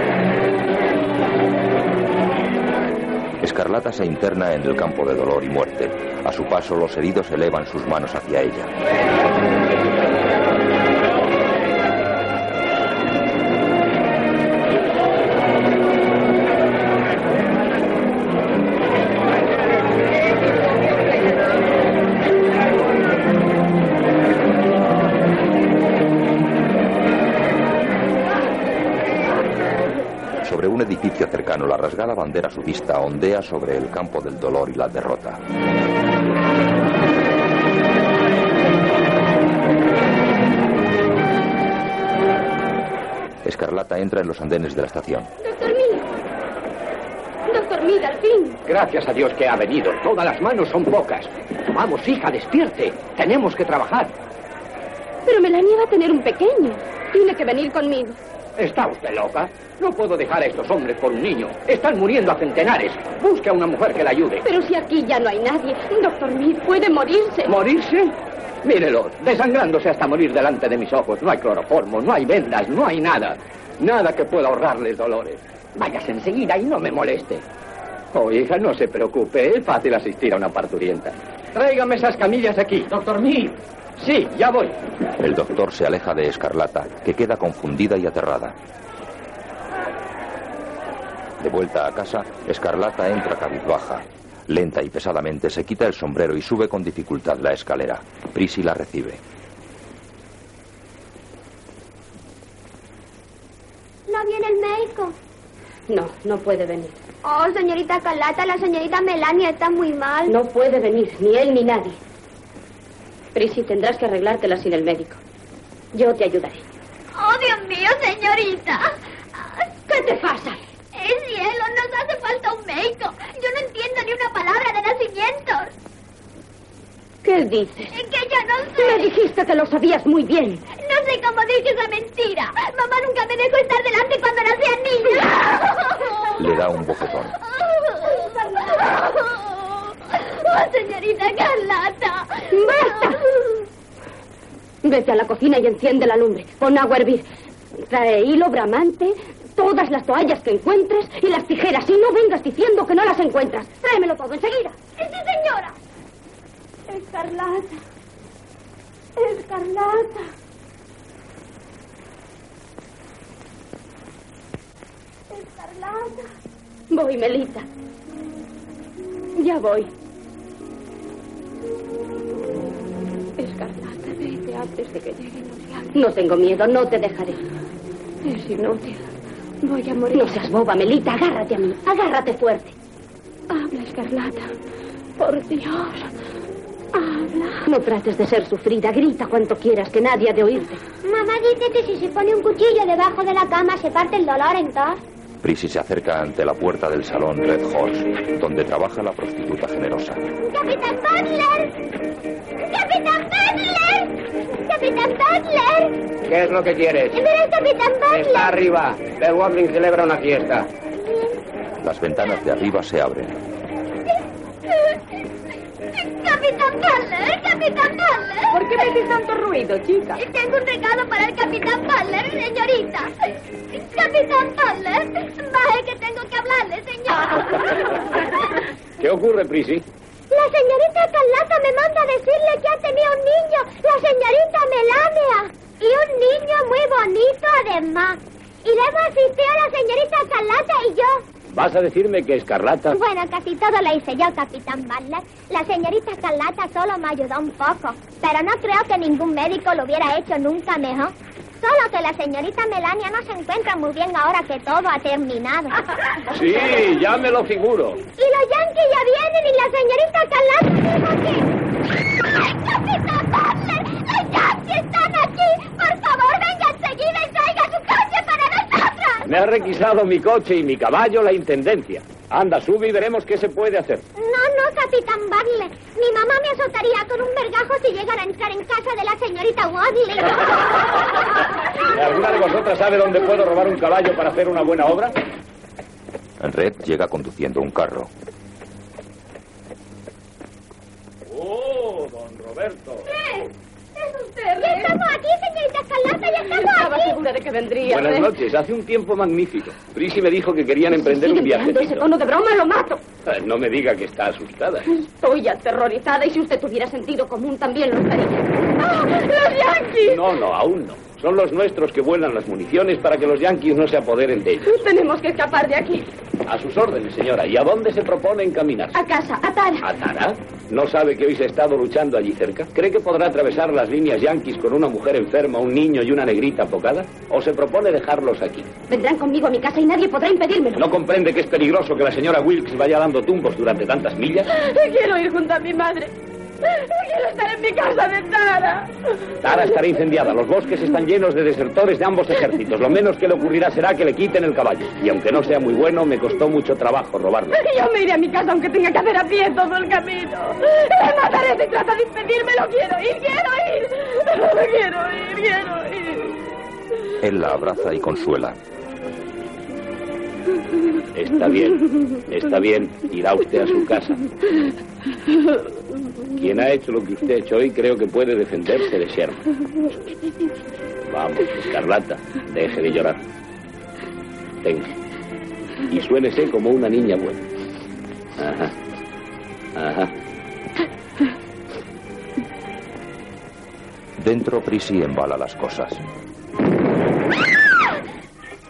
Escarlata se interna en el campo de dolor y muerte. A su paso, los heridos elevan sus manos hacia ella. Sobre un edificio cercano, la rasgada bandera sudista ondea sobre el campo del dolor y la derrota. Escarlata entra en los andenes de la estación. Doctor Mead. Doctor Mead, al fin. Gracias a Dios que ha venido. Todas las manos son pocas. Vamos, hija, despierte. Tenemos que trabajar. Pero Melania va a tener un pequeño. Tiene que venir conmigo. ¿Está usted loca? No puedo dejar a estos hombres por un niño. Están muriendo a centenares. Busque a una mujer que la ayude. Pero si aquí ya no hay nadie, Doctor Mead puede morirse. ¿Morirse? Mírelo, desangrándose hasta morir delante de mis ojos. No hay cloroformo, no hay vendas, no hay nada. Nada que pueda ahorrarles dolores. Váyase enseguida y no me moleste. Oh, hija, no se preocupe. Es fácil asistir a una parturienta. Tráigame esas camillas aquí. Doctor Mead. Sí, ya voy. El doctor se aleja de Escarlata, que queda confundida y aterrada. De vuelta a casa, Escarlata entra cabizbaja. Lenta y pesadamente se quita el sombrero y sube con dificultad la escalera. Prisi la recibe. ¿No viene el médico? No, no puede venir. Oh, señorita Carlata, la señorita Melania está muy mal. No puede venir, ni él ni nadie. Prisi, tendrás que arreglártela sin el médico. Yo te ayudaré. Oh, Dios mío, señorita. ¿Qué te pasa? ¡El cielo! Nos hace falta un médico. Yo no entiendo ni una palabra de nacimientos. ¿Qué dices? Que yo no sé. Me dijiste que lo sabías muy bien. No sé cómo dije esa mentira. Mamá nunca me dejó estar delante cuando nacía niña. Le da un bofetón. Oh, señorita Carlata. ¡Basta! Vete a la cocina y enciende la lumbre. Pon agua a hervir. Trae hilo, bramante, todas las toallas que encuentres y las tijeras. Y no vengas diciendo que no las encuentras. Tráemelo todo enseguida. Sí, señora. Escarlata. Escarlata. Escarlata. Voy, Melita. Ya voy. Escarlata, vete antes de que lleguen los. No tengo miedo, no te dejaré. Es inútil. Voy a morir. No seas boba, Melita. Agárrate a mí. Agárrate fuerte. Habla, Escarlata. Por Dios. Habla. No trates de ser sufrida. Grita cuanto quieras, que nadie ha de oírte. Mamá dice que si se pone un cuchillo debajo de la cama se parte el dolor en dos. Prisi se acerca ante la puerta del salón Red Horse, donde trabaja la prostituta generosa. ¡Capitán Butler! ¡Capitán Butler! ¡Capitán Butler! ¿Qué es lo que quieres? ¡Ver al Capitán Butler! Está arriba. The Watling celebra una fiesta. Las ventanas de arriba se abren. ¡Capitán Butler! ¡Capitán Butler! ¿Por qué me haces tanto ruido, chica? Tengo un regalo para el Capitán Butler, señorita. Capitán Butler, baje que tengo que hablarle, señor. ¿Qué ocurre, Prisi? La señorita Carlata me manda a decirle que ha tenido un niño, la señorita Melania. Y un niño muy bonito, además. Y luego asistió a la señorita Carlata y yo. ¿Vas a decirme que Escarlata... Bueno, casi todo lo hice yo, Capitán Butler. La señorita Carlata solo me ayudó un poco. Pero no creo que ningún médico lo hubiera hecho nunca mejor. Solo que la señorita Melania no se encuentra muy bien ahora que todo ha terminado. Sí, ya me lo figuro. Y los yankees ya vienen y la señorita Carlata dijo que... ¡Ay, Capitán Butler! ¡Los yankees están aquí! ¡Por favor, venga enseguida y traiga su coche para nosotros! Me ha requisado mi coche y mi caballo la intendencia. Anda, sube y veremos qué se puede hacer. No, no, Capitán Butler. Mi mamá me azotaría con un vergajo si llegara a entrar en casa de la señorita Wadley. ¿Alguna de vosotras sabe dónde puedo robar un caballo para hacer una buena obra? Red llega conduciendo un carro. ¡Oh, don Roberto! Ya estamos aquí, señorita Carlata, ya estamos Estaba aquí. segura de que vendría. Buenas ¿eh? noches. Hace un tiempo magnífico. Prisi me dijo que querían emprender un viaje. ese tono de broma, lo mato. No me diga que está asustada. Estoy aterrorizada y si usted tuviera sentido común también lo estaría. ¡Ah! ¡Los yanquis! No, no, aún no. Son los nuestros que vuelan las municiones para que los yanquis no se apoderen de ellos. Tenemos que escapar de aquí. A sus órdenes, señora. ¿Y a dónde se propone encaminarse? A casa, a Tara. ¿A Tara? ¿No sabe que hoy se ha estado luchando allí cerca? ¿Cree que podrá atravesar las líneas yanquis con una mujer enferma, un niño y una negrita apocada? ¿O se propone dejarlos aquí? Vendrán conmigo a mi casa y nadie podrá impedírmelo. ¿No comprende que es peligroso que la señora Wilkes vaya dando tumbos durante tantas millas? Quiero ir junto a mi madre. Quiero estar en mi casa de Tara. Tara estará incendiada. Los bosques están llenos de desertores de ambos ejércitos. Lo menos que le ocurrirá será que le quiten el caballo. Y aunque no sea muy bueno, me costó mucho trabajo robarlo. Yo me iré a mi casa aunque tenga que hacer a pie todo el camino. Le mataré si trata de impedirme. Lo quiero ir, quiero ir. Quiero ir, quiero ir. Él la abraza y consuela. Está bien, está bien. Irá usted a su casa. Quien ha hecho lo que usted ha hecho hoy creo que puede defenderse de Sherman. Vamos, Escarlata, deje de llorar. Tenga. Y suénese como una niña buena. Ajá. Ajá. Dentro, Prisi embala las cosas.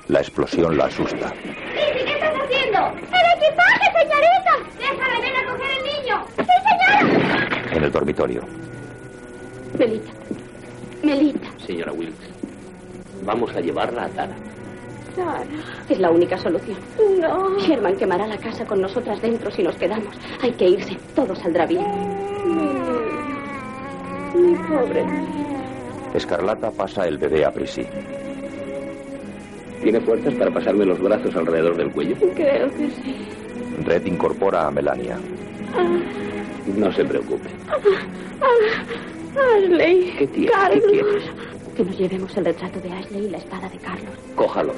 La explosión la asusta. ¿Qué estás haciendo? ¡El equipaje, señorita! ¡Déjame ven a coger dormitorio. Melita. Melita. Señora Wilkes, vamos a llevarla a Tara. Sara. Es la única solución. No. Sherman quemará la casa con nosotras dentro si nos quedamos. Hay que irse. Todo saldrá bien. Mi pobre. Escarlata pasa el bebé a Prissy. ¿Tiene fuerzas para pasarme los brazos alrededor del cuello? Creo que sí. Red incorpora a Melania. Ah, No se preocupe. ah, Ashley. ¿Qué tiene? Carlos. ¿Qué quieres? Que nos llevemos el retrato de Ashley y la espada de Carlos. Cójalos.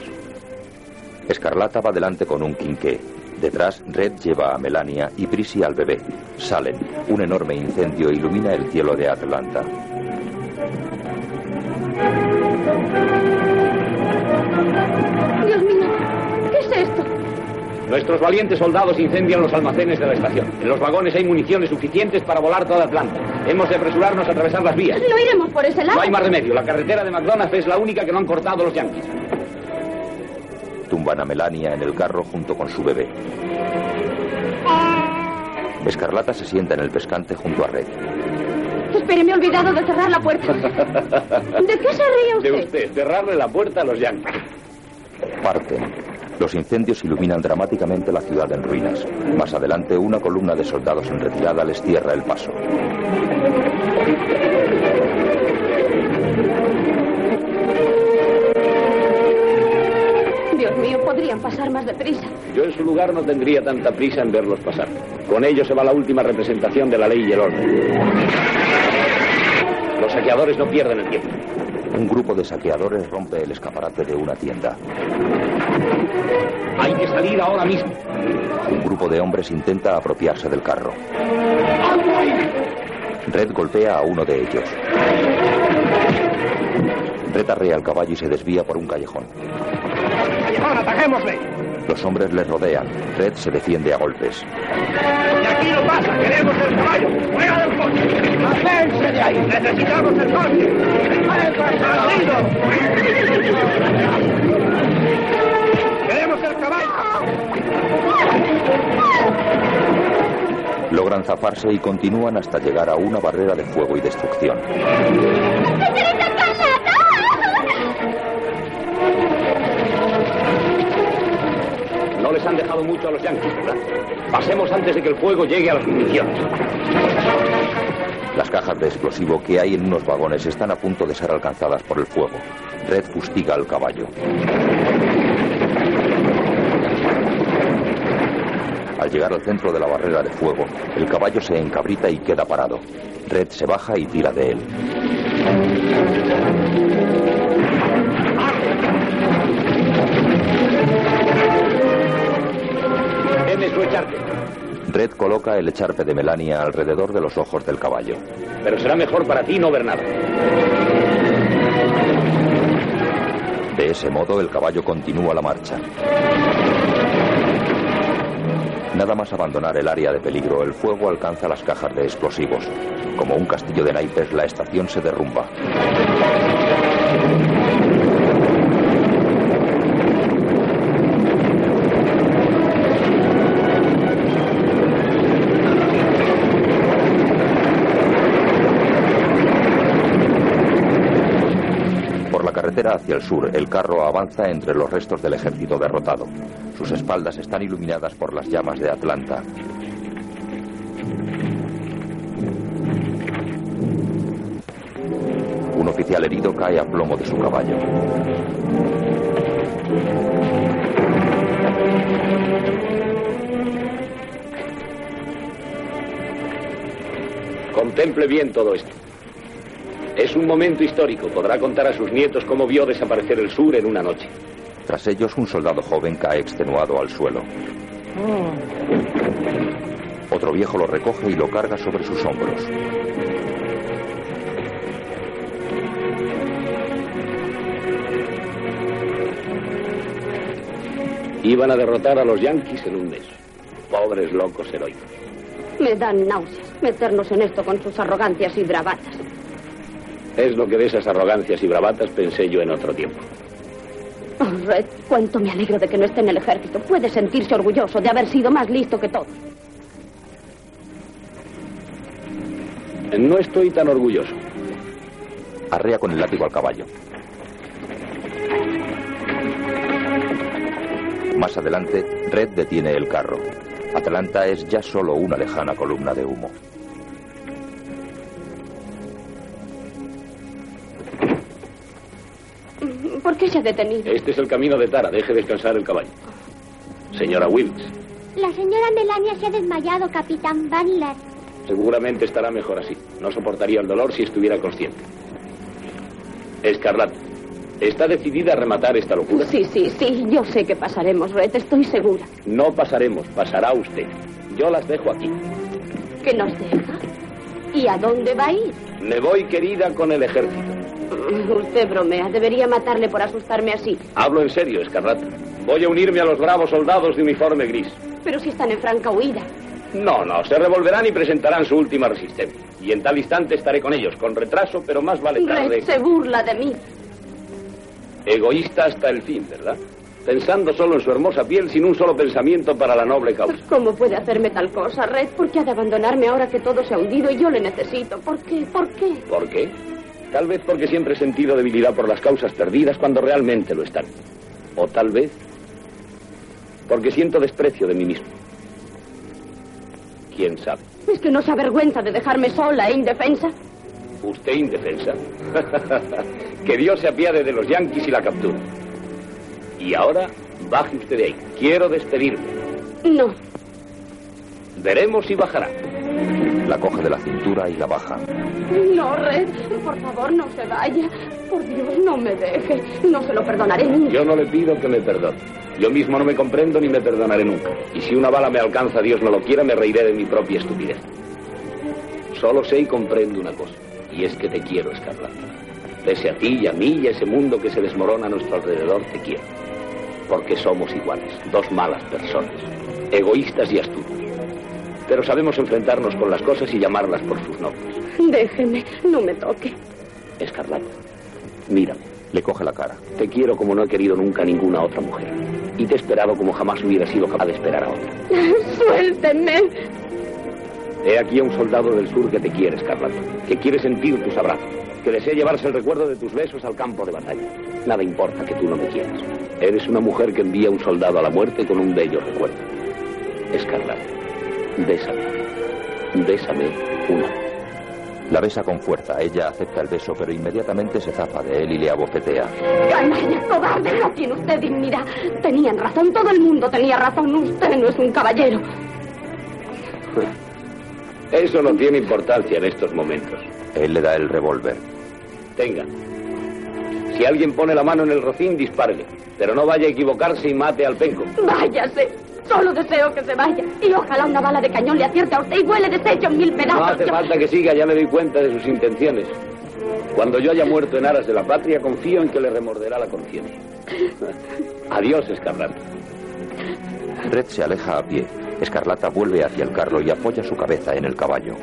Escarlata va delante con un quinqué. Detrás, Red lleva a Melania y Prissy al bebé. Salen. Un enorme incendio ilumina el cielo de Atlanta. Nuestros valientes soldados incendian los almacenes de la estación. En los vagones hay municiones suficientes para volar toda Atlanta. Hemos de apresurarnos a atravesar las vías. No iremos por ese lado. No hay más remedio. La carretera de McDonald's es la única que no han cortado los yanquis. Tumban a Melania en el carro junto con su bebé. Escarlata se sienta en el pescante junto a Red. Espere, me he olvidado de cerrar la puerta. ¿De qué se ríe De usted? usted, cerrarle la puerta a los yanquis. Parten. Los incendios iluminan dramáticamente la ciudad en ruinas. Más adelante, una columna de soldados en retirada les cierra el paso. Dios mío, podrían pasar más deprisa. Yo en su lugar no tendría tanta prisa en verlos pasar. Con ellos se va la última representación de la ley y el orden. Los saqueadores no pierden el tiempo. Un grupo de saqueadores rompe el escaparate de una tienda. Hay que salir ahora mismo. Un grupo de hombres intenta apropiarse del carro. Red golpea a uno de ellos. Red arrea al caballo y se desvía por un callejón. ¡Callejón, ataquémosle! Los hombres le rodean. Red se defiende a golpes. ¡Y aquí no pasa! ¡Queremos el caballo! ¡Fuera del coche! ¡Hacense de ahí! ¡Necesitamos el coche! ¡Queremos el Logran zafarse y continúan hasta llegar a una barrera de fuego y destrucción. No les han dejado mucho a los yanquis, ¿verdad? Pasemos antes de que el fuego llegue a las municiones. Las cajas de explosivo que hay en unos vagones están a punto de ser alcanzadas por el fuego. Red fustiga al caballo. Al llegar al centro de la barrera de fuego, el caballo se encabrita y queda parado. Red se baja y tira de él. Deme su echarpe. Red coloca el echarpe de Melania alrededor de los ojos del caballo. Pero será mejor para ti no ver nada. De ese modo, el caballo continúa la marcha. Nada más abandonar el área de peligro, el fuego alcanza las cajas de explosivos. Como un castillo de naipes, la estación se derrumba. Por la hacia el sur, el carro avanza entre los restos del ejército derrotado. Sus espaldas están iluminadas por las llamas de Atlanta. Un oficial herido cae a plomo de su caballo. Contemple bien todo esto. Es un momento histórico. Podrá contar a sus nietos cómo vio desaparecer el sur en una noche. Tras ellos, un soldado joven cae extenuado al suelo. Otro viejo lo recoge y lo carga sobre sus hombros. Iban a derrotar a los yanquis en un mes. Pobres locos heroicos. Me dan náuseas meternos en esto con sus arrogancias y bravatas. Es lo que de esas arrogancias y bravatas pensé yo en otro tiempo. Oh, Red, cuánto me alegro de que no esté en el ejército. Puede sentirse orgulloso de haber sido más listo que todos. No estoy tan orgulloso. Arrea con el látigo al caballo. Más adelante, Red detiene el carro. Atlanta es ya solo una lejana columna de humo. ¿Por qué se ha detenido? Este es el camino de Tara. Deje descansar el caballo. Señora Wilkes, La señora Melania se ha desmayado, capitán Butler. seguramente estará mejor así. No soportaría el dolor si estuviera consciente. Escarlata, ¿está decidida a rematar esta locura? Sí, sí, sí. Yo sé que pasaremos, Red. Estoy segura. No pasaremos, pasará usted. Yo las dejo aquí. ¿Que nos deja? ¿Y a dónde va a ir? Me voy, querida, con el ejército. Usted bromea. Debería matarle por asustarme así. Hablo en serio, Escarlata. Voy a unirme a los bravos soldados de uniforme gris. Pero si están en franca huida. No, no, se revolverán y presentarán su última resistencia. Y en tal instante estaré con ellos, con retraso, pero más vale tarde. Red se burla de mí. Egoísta hasta el fin, ¿verdad? Pensando solo en su hermosa piel sin un solo pensamiento para la noble causa. ¿Cómo puede hacerme tal cosa, Red? ¿Por qué ha de abandonarme ahora que todo se ha hundido y yo le necesito? ¿Por qué? ¿Por qué? ¿Por qué? Tal vez porque siempre he sentido debilidad por las causas perdidas cuando realmente lo están. O tal vez porque siento desprecio de mí mismo. ¿Quién sabe? ¿Es que no se avergüenza de dejarme sola e indefensa? ¿Usted indefensa? que Dios se apiade de los yanquis y la captura. Y ahora, baje usted de ahí. Quiero despedirme. No. Veremos si bajará. La coge de la cintura y la baja. No, Red. Por favor, no se vaya. Por Dios, no me deje. No se lo perdonaré nunca. Yo no le pido que me perdone. Yo mismo no me comprendo ni me perdonaré nunca. Y si una bala me alcanza, Dios no lo quiera, me reiré de mi propia estupidez. Solo sé y comprendo una cosa. Y es que te quiero, Escarlata. Pese a ti y a mí y a ese mundo que se desmorona a nuestro alrededor, te quiero. Porque somos iguales, dos malas personas, egoístas y astutos. Pero sabemos enfrentarnos con las cosas y llamarlas por sus nombres. Déjeme, no me toque. Escarlata, mírame. Le coge la cara. Te quiero como no he querido nunca a ninguna otra mujer. Y te he esperado como jamás hubiera sido capaz de esperar a otra. Suélteme. He aquí a un soldado del sur que te quiere, Escarlata. Que quiere sentir tus abrazos. Que desea llevarse el recuerdo de tus besos al campo de batalla. Nada importa que tú no me quieras. Eres una mujer que envía a un soldado a la muerte con un bello recuerdo. Escarlata, bésame. Bésame una vez. La besa con fuerza. Ella acepta el beso, pero inmediatamente se zafa de él y le abofetea. ¡Canalla, cobarde! No tiene usted dignidad. Tenían razón, todo el mundo tenía razón. Usted no es un caballero. Eso no tiene importancia en estos momentos. Él le da el revólver. Tenga. Si alguien pone la mano en el rocín, dispárele. Pero no vaya a equivocarse y mate al penco. Váyase. Solo deseo que se vaya. Y ojalá una bala de cañón le acierte a usted y vuele deshecho en mil pedazos. No hace Yo- falta que siga, ya me doy cuenta de sus intenciones. Cuando yo haya muerto en aras de la patria, confío en que le remorderá la conciencia. Adiós, Escarlata. Red se aleja a pie. Escarlata vuelve hacia el carro y apoya su cabeza en el caballo.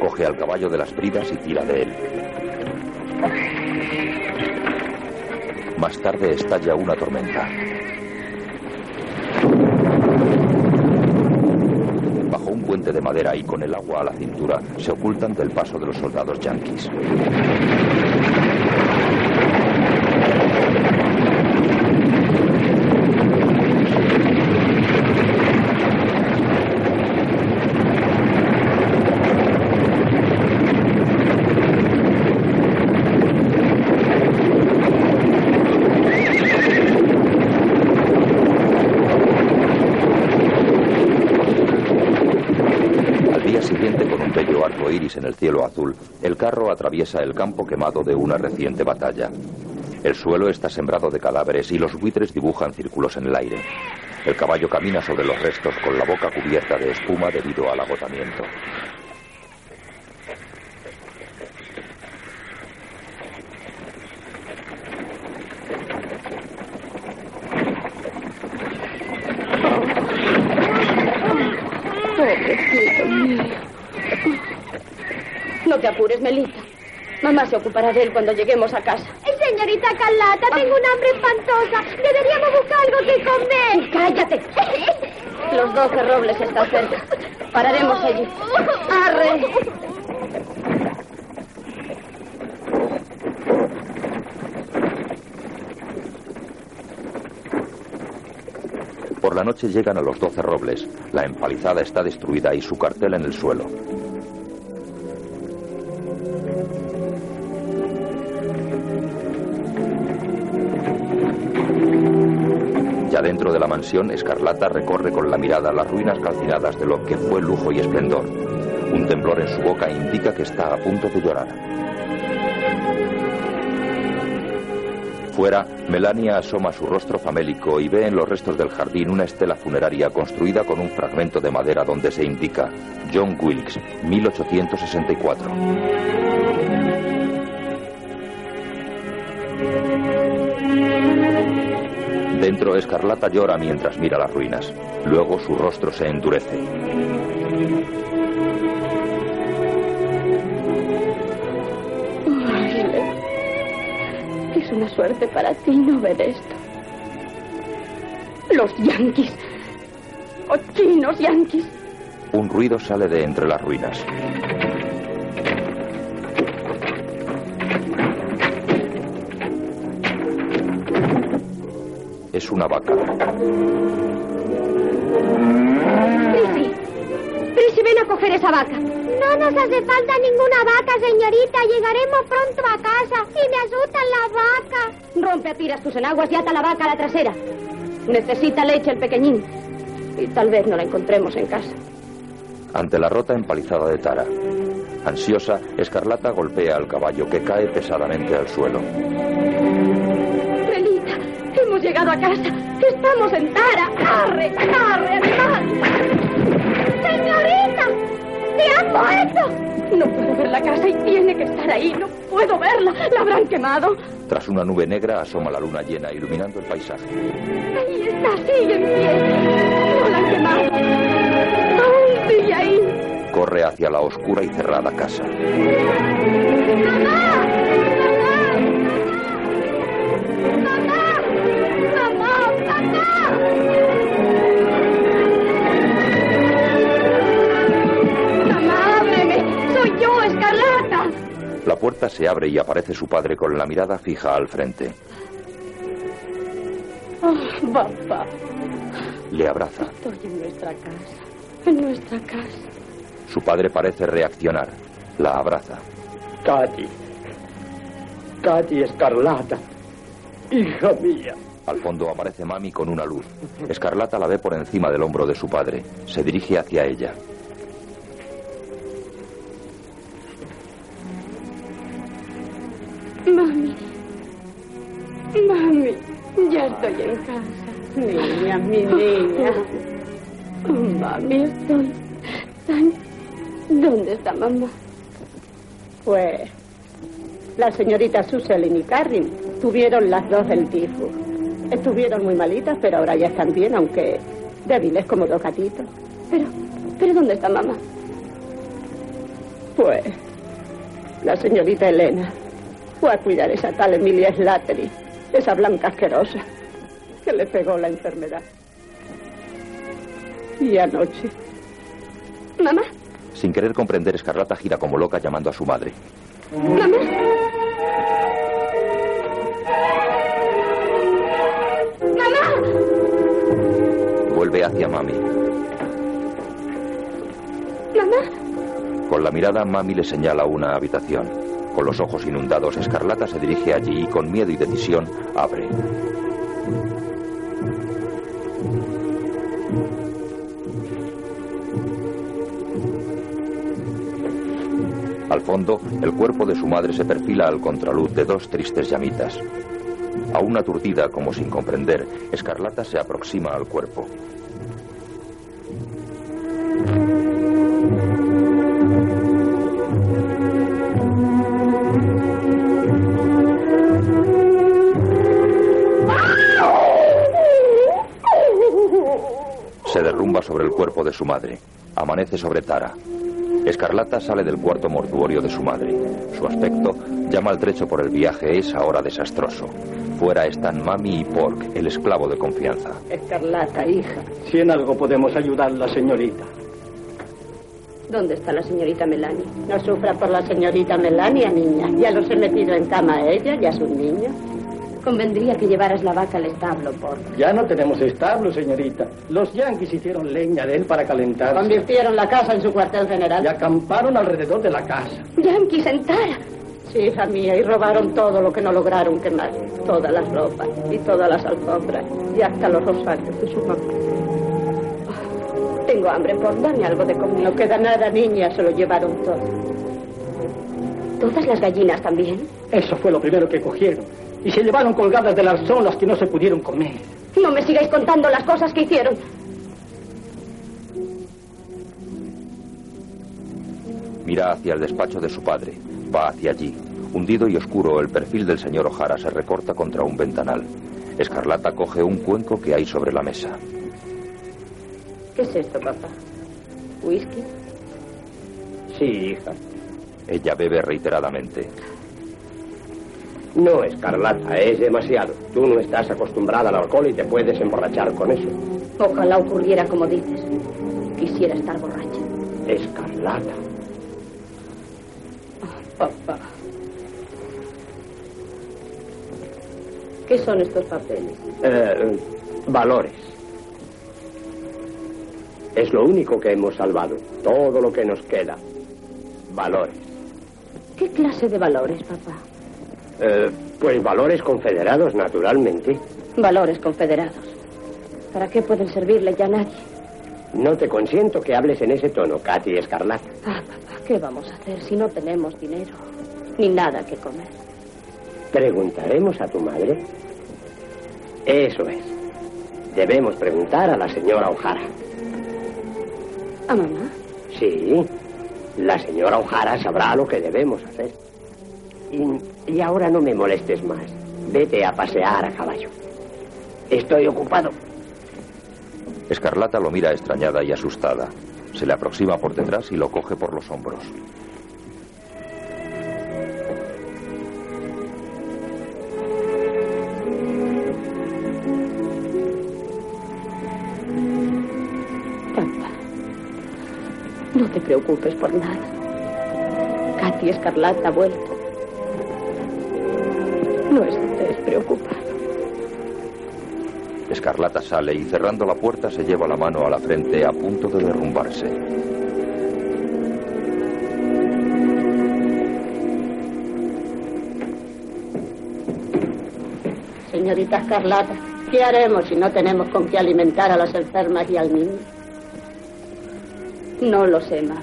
Coge al caballo de las bridas y tira de él. Más tarde estalla una tormenta. Bajo un puente de madera y con el agua a la cintura, se ocultan del paso de los soldados yanquis. Al día siguiente, con un bello arco iris en el cielo azul, el carro atraviesa el campo quemado de una reciente batalla. El suelo está sembrado de cadáveres y los buitres dibujan círculos en el aire. El caballo camina sobre los restos con la boca cubierta de espuma debido al agotamiento. apures, Melita. Mamá se ocupará de él cuando lleguemos a casa. Señorita Carlata, tengo un hambre espantosa. Deberíamos buscar algo que comer. ¡Cállate! Los doce robles están cerca. Pararemos allí. ¡Arre! Por la noche llegan a los doce robles. La empalizada está destruida y su cartel en el suelo. Escarlata recorre con la mirada las ruinas calcinadas de lo que fue lujo y esplendor. Un temblor en su boca indica que está a punto de llorar. Fuera, Melania asoma su rostro famélico y ve en los restos del jardín una estela funeraria construida con un fragmento de madera donde se indica John Wilkes, 1864. Dentro, Escarlata llora mientras mira las ruinas. Luego su rostro se endurece. Es una suerte para ti no ver esto. Los yanquis. Cochinos yanquis. Un ruido sale de entre las ruinas. Es una vaca. Prissy, Prissy, ven a coger esa vaca. No nos hace falta ninguna vaca, señorita. Llegaremos pronto a casa y me asustan las vacas. Rompe a tiras tus enaguas y ata la vaca a la trasera. Necesita leche el pequeñín. Y tal vez no la encontremos en casa. Ante la rota empalizada de Tara. Ansiosa, Escarlata golpea al caballo que cae pesadamente al suelo. Llegado a casa. Estamos en Tara. ¡Arre, arre, animal! ¡Señorita! ¡Se ha muerto! No puedo ver la casa y tiene que estar ahí. No puedo verla. La habrán quemado. Tras una nube negra asoma la luna llena iluminando el paisaje. Ahí está, sigue en pie. No la han quemado. Aún sigue ahí. Corre hacia la oscura y cerrada casa. Mamá, puerta se abre y aparece su padre con la mirada fija al frente. Oh, papá. Le abraza. Estoy en nuestra casa. En nuestra casa. Su padre parece reaccionar. La abraza. Katy. Katy Escarlata. Hija mía. Al fondo aparece Mami con una luz. Escarlata la ve por encima del hombro de su padre. Se dirige hacia ella. Mami. Mami. Ya estoy en casa. Niña, mi niña. Oh, mami, estoy tan... ¿Dónde está mamá? Pues la señorita Susan y Carrin tuvieron las dos el tifus. Estuvieron muy malitas, pero ahora ya están bien, aunque débiles como dos gatitos. Pero, ¿pero dónde está mamá? Pues la señorita Elena fue a cuidar esa tal Emilia Slattery, esa blanca asquerosa, que le pegó la enfermedad. Y anoche. ¿Mamá? Sin querer comprender, Escarlata gira como loca llamando a su madre. ¿Mamá? ¡Mamá! Vuelve hacia Mami. ¿Mamá? Con la mirada, Mami le señala una habitación. Con los ojos inundados, Escarlata se dirige allí y con miedo y decisión abre. Al fondo, el cuerpo de su madre se perfila al contraluz de dos tristes llamitas. Aún aturdida, como sin comprender, Escarlata se aproxima al cuerpo. Sobre el cuerpo de su madre. Amanece sobre Tara. Escarlata sale del cuarto mortuorio de su madre. Su aspecto, ya maltrecho por el viaje, es ahora desastroso. Fuera están Mami y Pork, el esclavo de confianza. Escarlata, hija. Si en algo podemos ayudarla, señorita. ¿Dónde está la señorita Melania? No sufra por la señorita Melania, niña. Ya los he metido en cama a ella y a sus niños. Convendría que llevaras la vaca al establo, Pork. Ya no tenemos establo, señorita. Los yanquis hicieron leña de él para calentar. Convirtieron la casa en su cuartel general. Y acamparon alrededor de la casa. Yanquis en Tara. Sí, hija mía, y robaron todo lo que no lograron quemar. Todas las ropas y todas las alfombras y hasta los rosarios de su mamá. Tengo hambre, por dame algo de comer. No queda nada, niña, se lo llevaron todo. ¿Todas las gallinas también? Eso fue lo primero que cogieron. Y se llevaron colgadas del arzón las que no se pudieron comer. No me sigáis contando las cosas que hicieron. Mira hacia el despacho de su padre. Va hacia allí. Hundido y oscuro, el perfil del señor O'Hara se recorta contra un ventanal. Escarlata coge un cuenco que hay sobre la mesa. ¿Qué es esto, papá? ¿Whisky? Sí, hija. Ella bebe reiteradamente. No, Escarlata, es demasiado. Tú no estás acostumbrada al alcohol y te puedes emborrachar con eso. Ojalá ocurriera como dices. Quisiera estar borracha. Escarlata. Papá. ¿Qué son estos papeles? Eh, valores. Es lo único que hemos salvado. Todo lo que nos queda. Valores. ¿Qué clase de valores, papá? Eh, pues valores confederados, naturalmente. Valores confederados. ¿Para qué pueden servirle ya a nadie? No te consiento que hables en ese tono, Katy Escarlata. Ah, papá, ¿qué vamos a hacer si no tenemos dinero? Ni nada que comer. ¿Preguntaremos a tu madre? Eso es. Debemos preguntar a la señora O'Hara. ¿A mamá? Sí. La señora O'Hara sabrá lo que debemos hacer. Y, y ahora no me molestes más. Vete a pasear a caballo. Estoy ocupado. Escarlata lo mira extrañada y asustada. Se le aproxima por detrás y lo coge por los hombros. Papá, no te preocupes por nada. Katy Escarlata ha vuelto. No estés preocupado. Escarlata sale y cerrando la puerta se lleva la mano a la frente a punto de derrumbarse. Señorita Escarlata, ¿qué haremos si no tenemos con qué alimentar a las enfermas y al niño? No lo sé, Mar.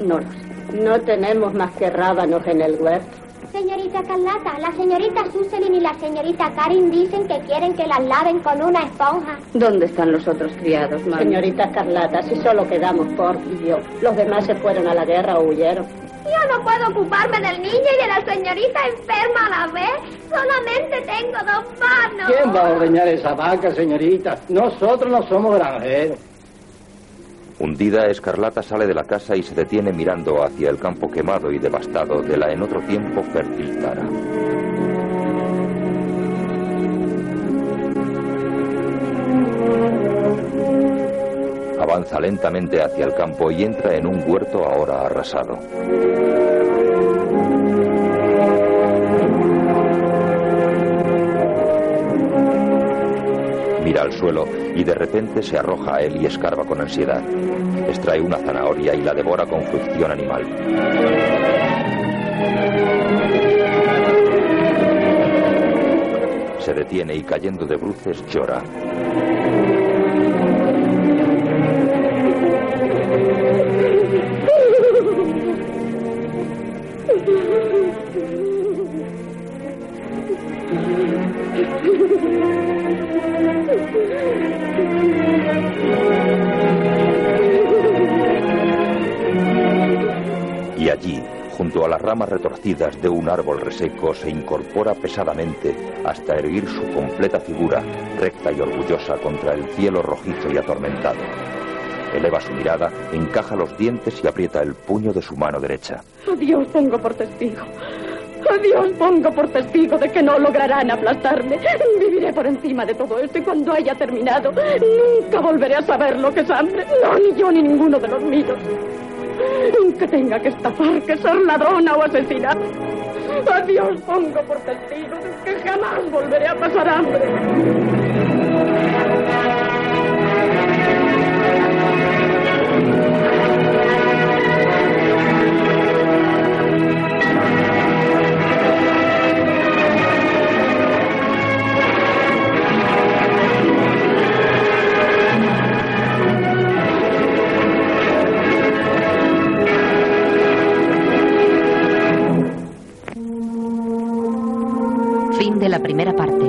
No lo sé. No tenemos más que rábanos en el huerto. Señorita Carlata, la señorita Suselin y la señorita Karin dicen que quieren que las laven con una esponja. ¿Dónde están los otros criados, Mar? Señorita Escarlata, si solo quedamos por y yo, los demás se fueron a la guerra o huyeron. Yo no puedo ocuparme del niño y de la señorita enferma a la vez. Solamente tengo dos manos. ¿Quién va a ordeñar esa vaca, señorita? Nosotros no somos granjeros. Hundida, Escarlata sale de la casa y se detiene mirando hacia el campo quemado y devastado de la en otro tiempo fértil Tara. Avanza lentamente hacia el campo y entra en un huerto ahora arrasado. Mira al suelo y de repente se arroja a él y escarba con ansiedad. Extrae una zanahoria y la devora con fricción animal. Se detiene y cayendo de bruces llora. Ramas retorcidas de un árbol reseco, se incorpora pesadamente hasta erguir su completa figura, recta y orgullosa contra el cielo rojizo y atormentado. Eleva su mirada, encaja los dientes y aprieta el puño de su mano derecha. A Dios pongo por testigo. A Dios pongo por testigo de que no lograrán aplastarme. Viviré por encima de todo esto y cuando haya terminado, nunca volveré a saber lo que es hambre. No, ni yo ni ninguno de los míos. Nunca tenga que estafar, que ser ladrona o asesinar. A Dios pongo por testigo que jamás volveré a pasar hambre. De la primera parte.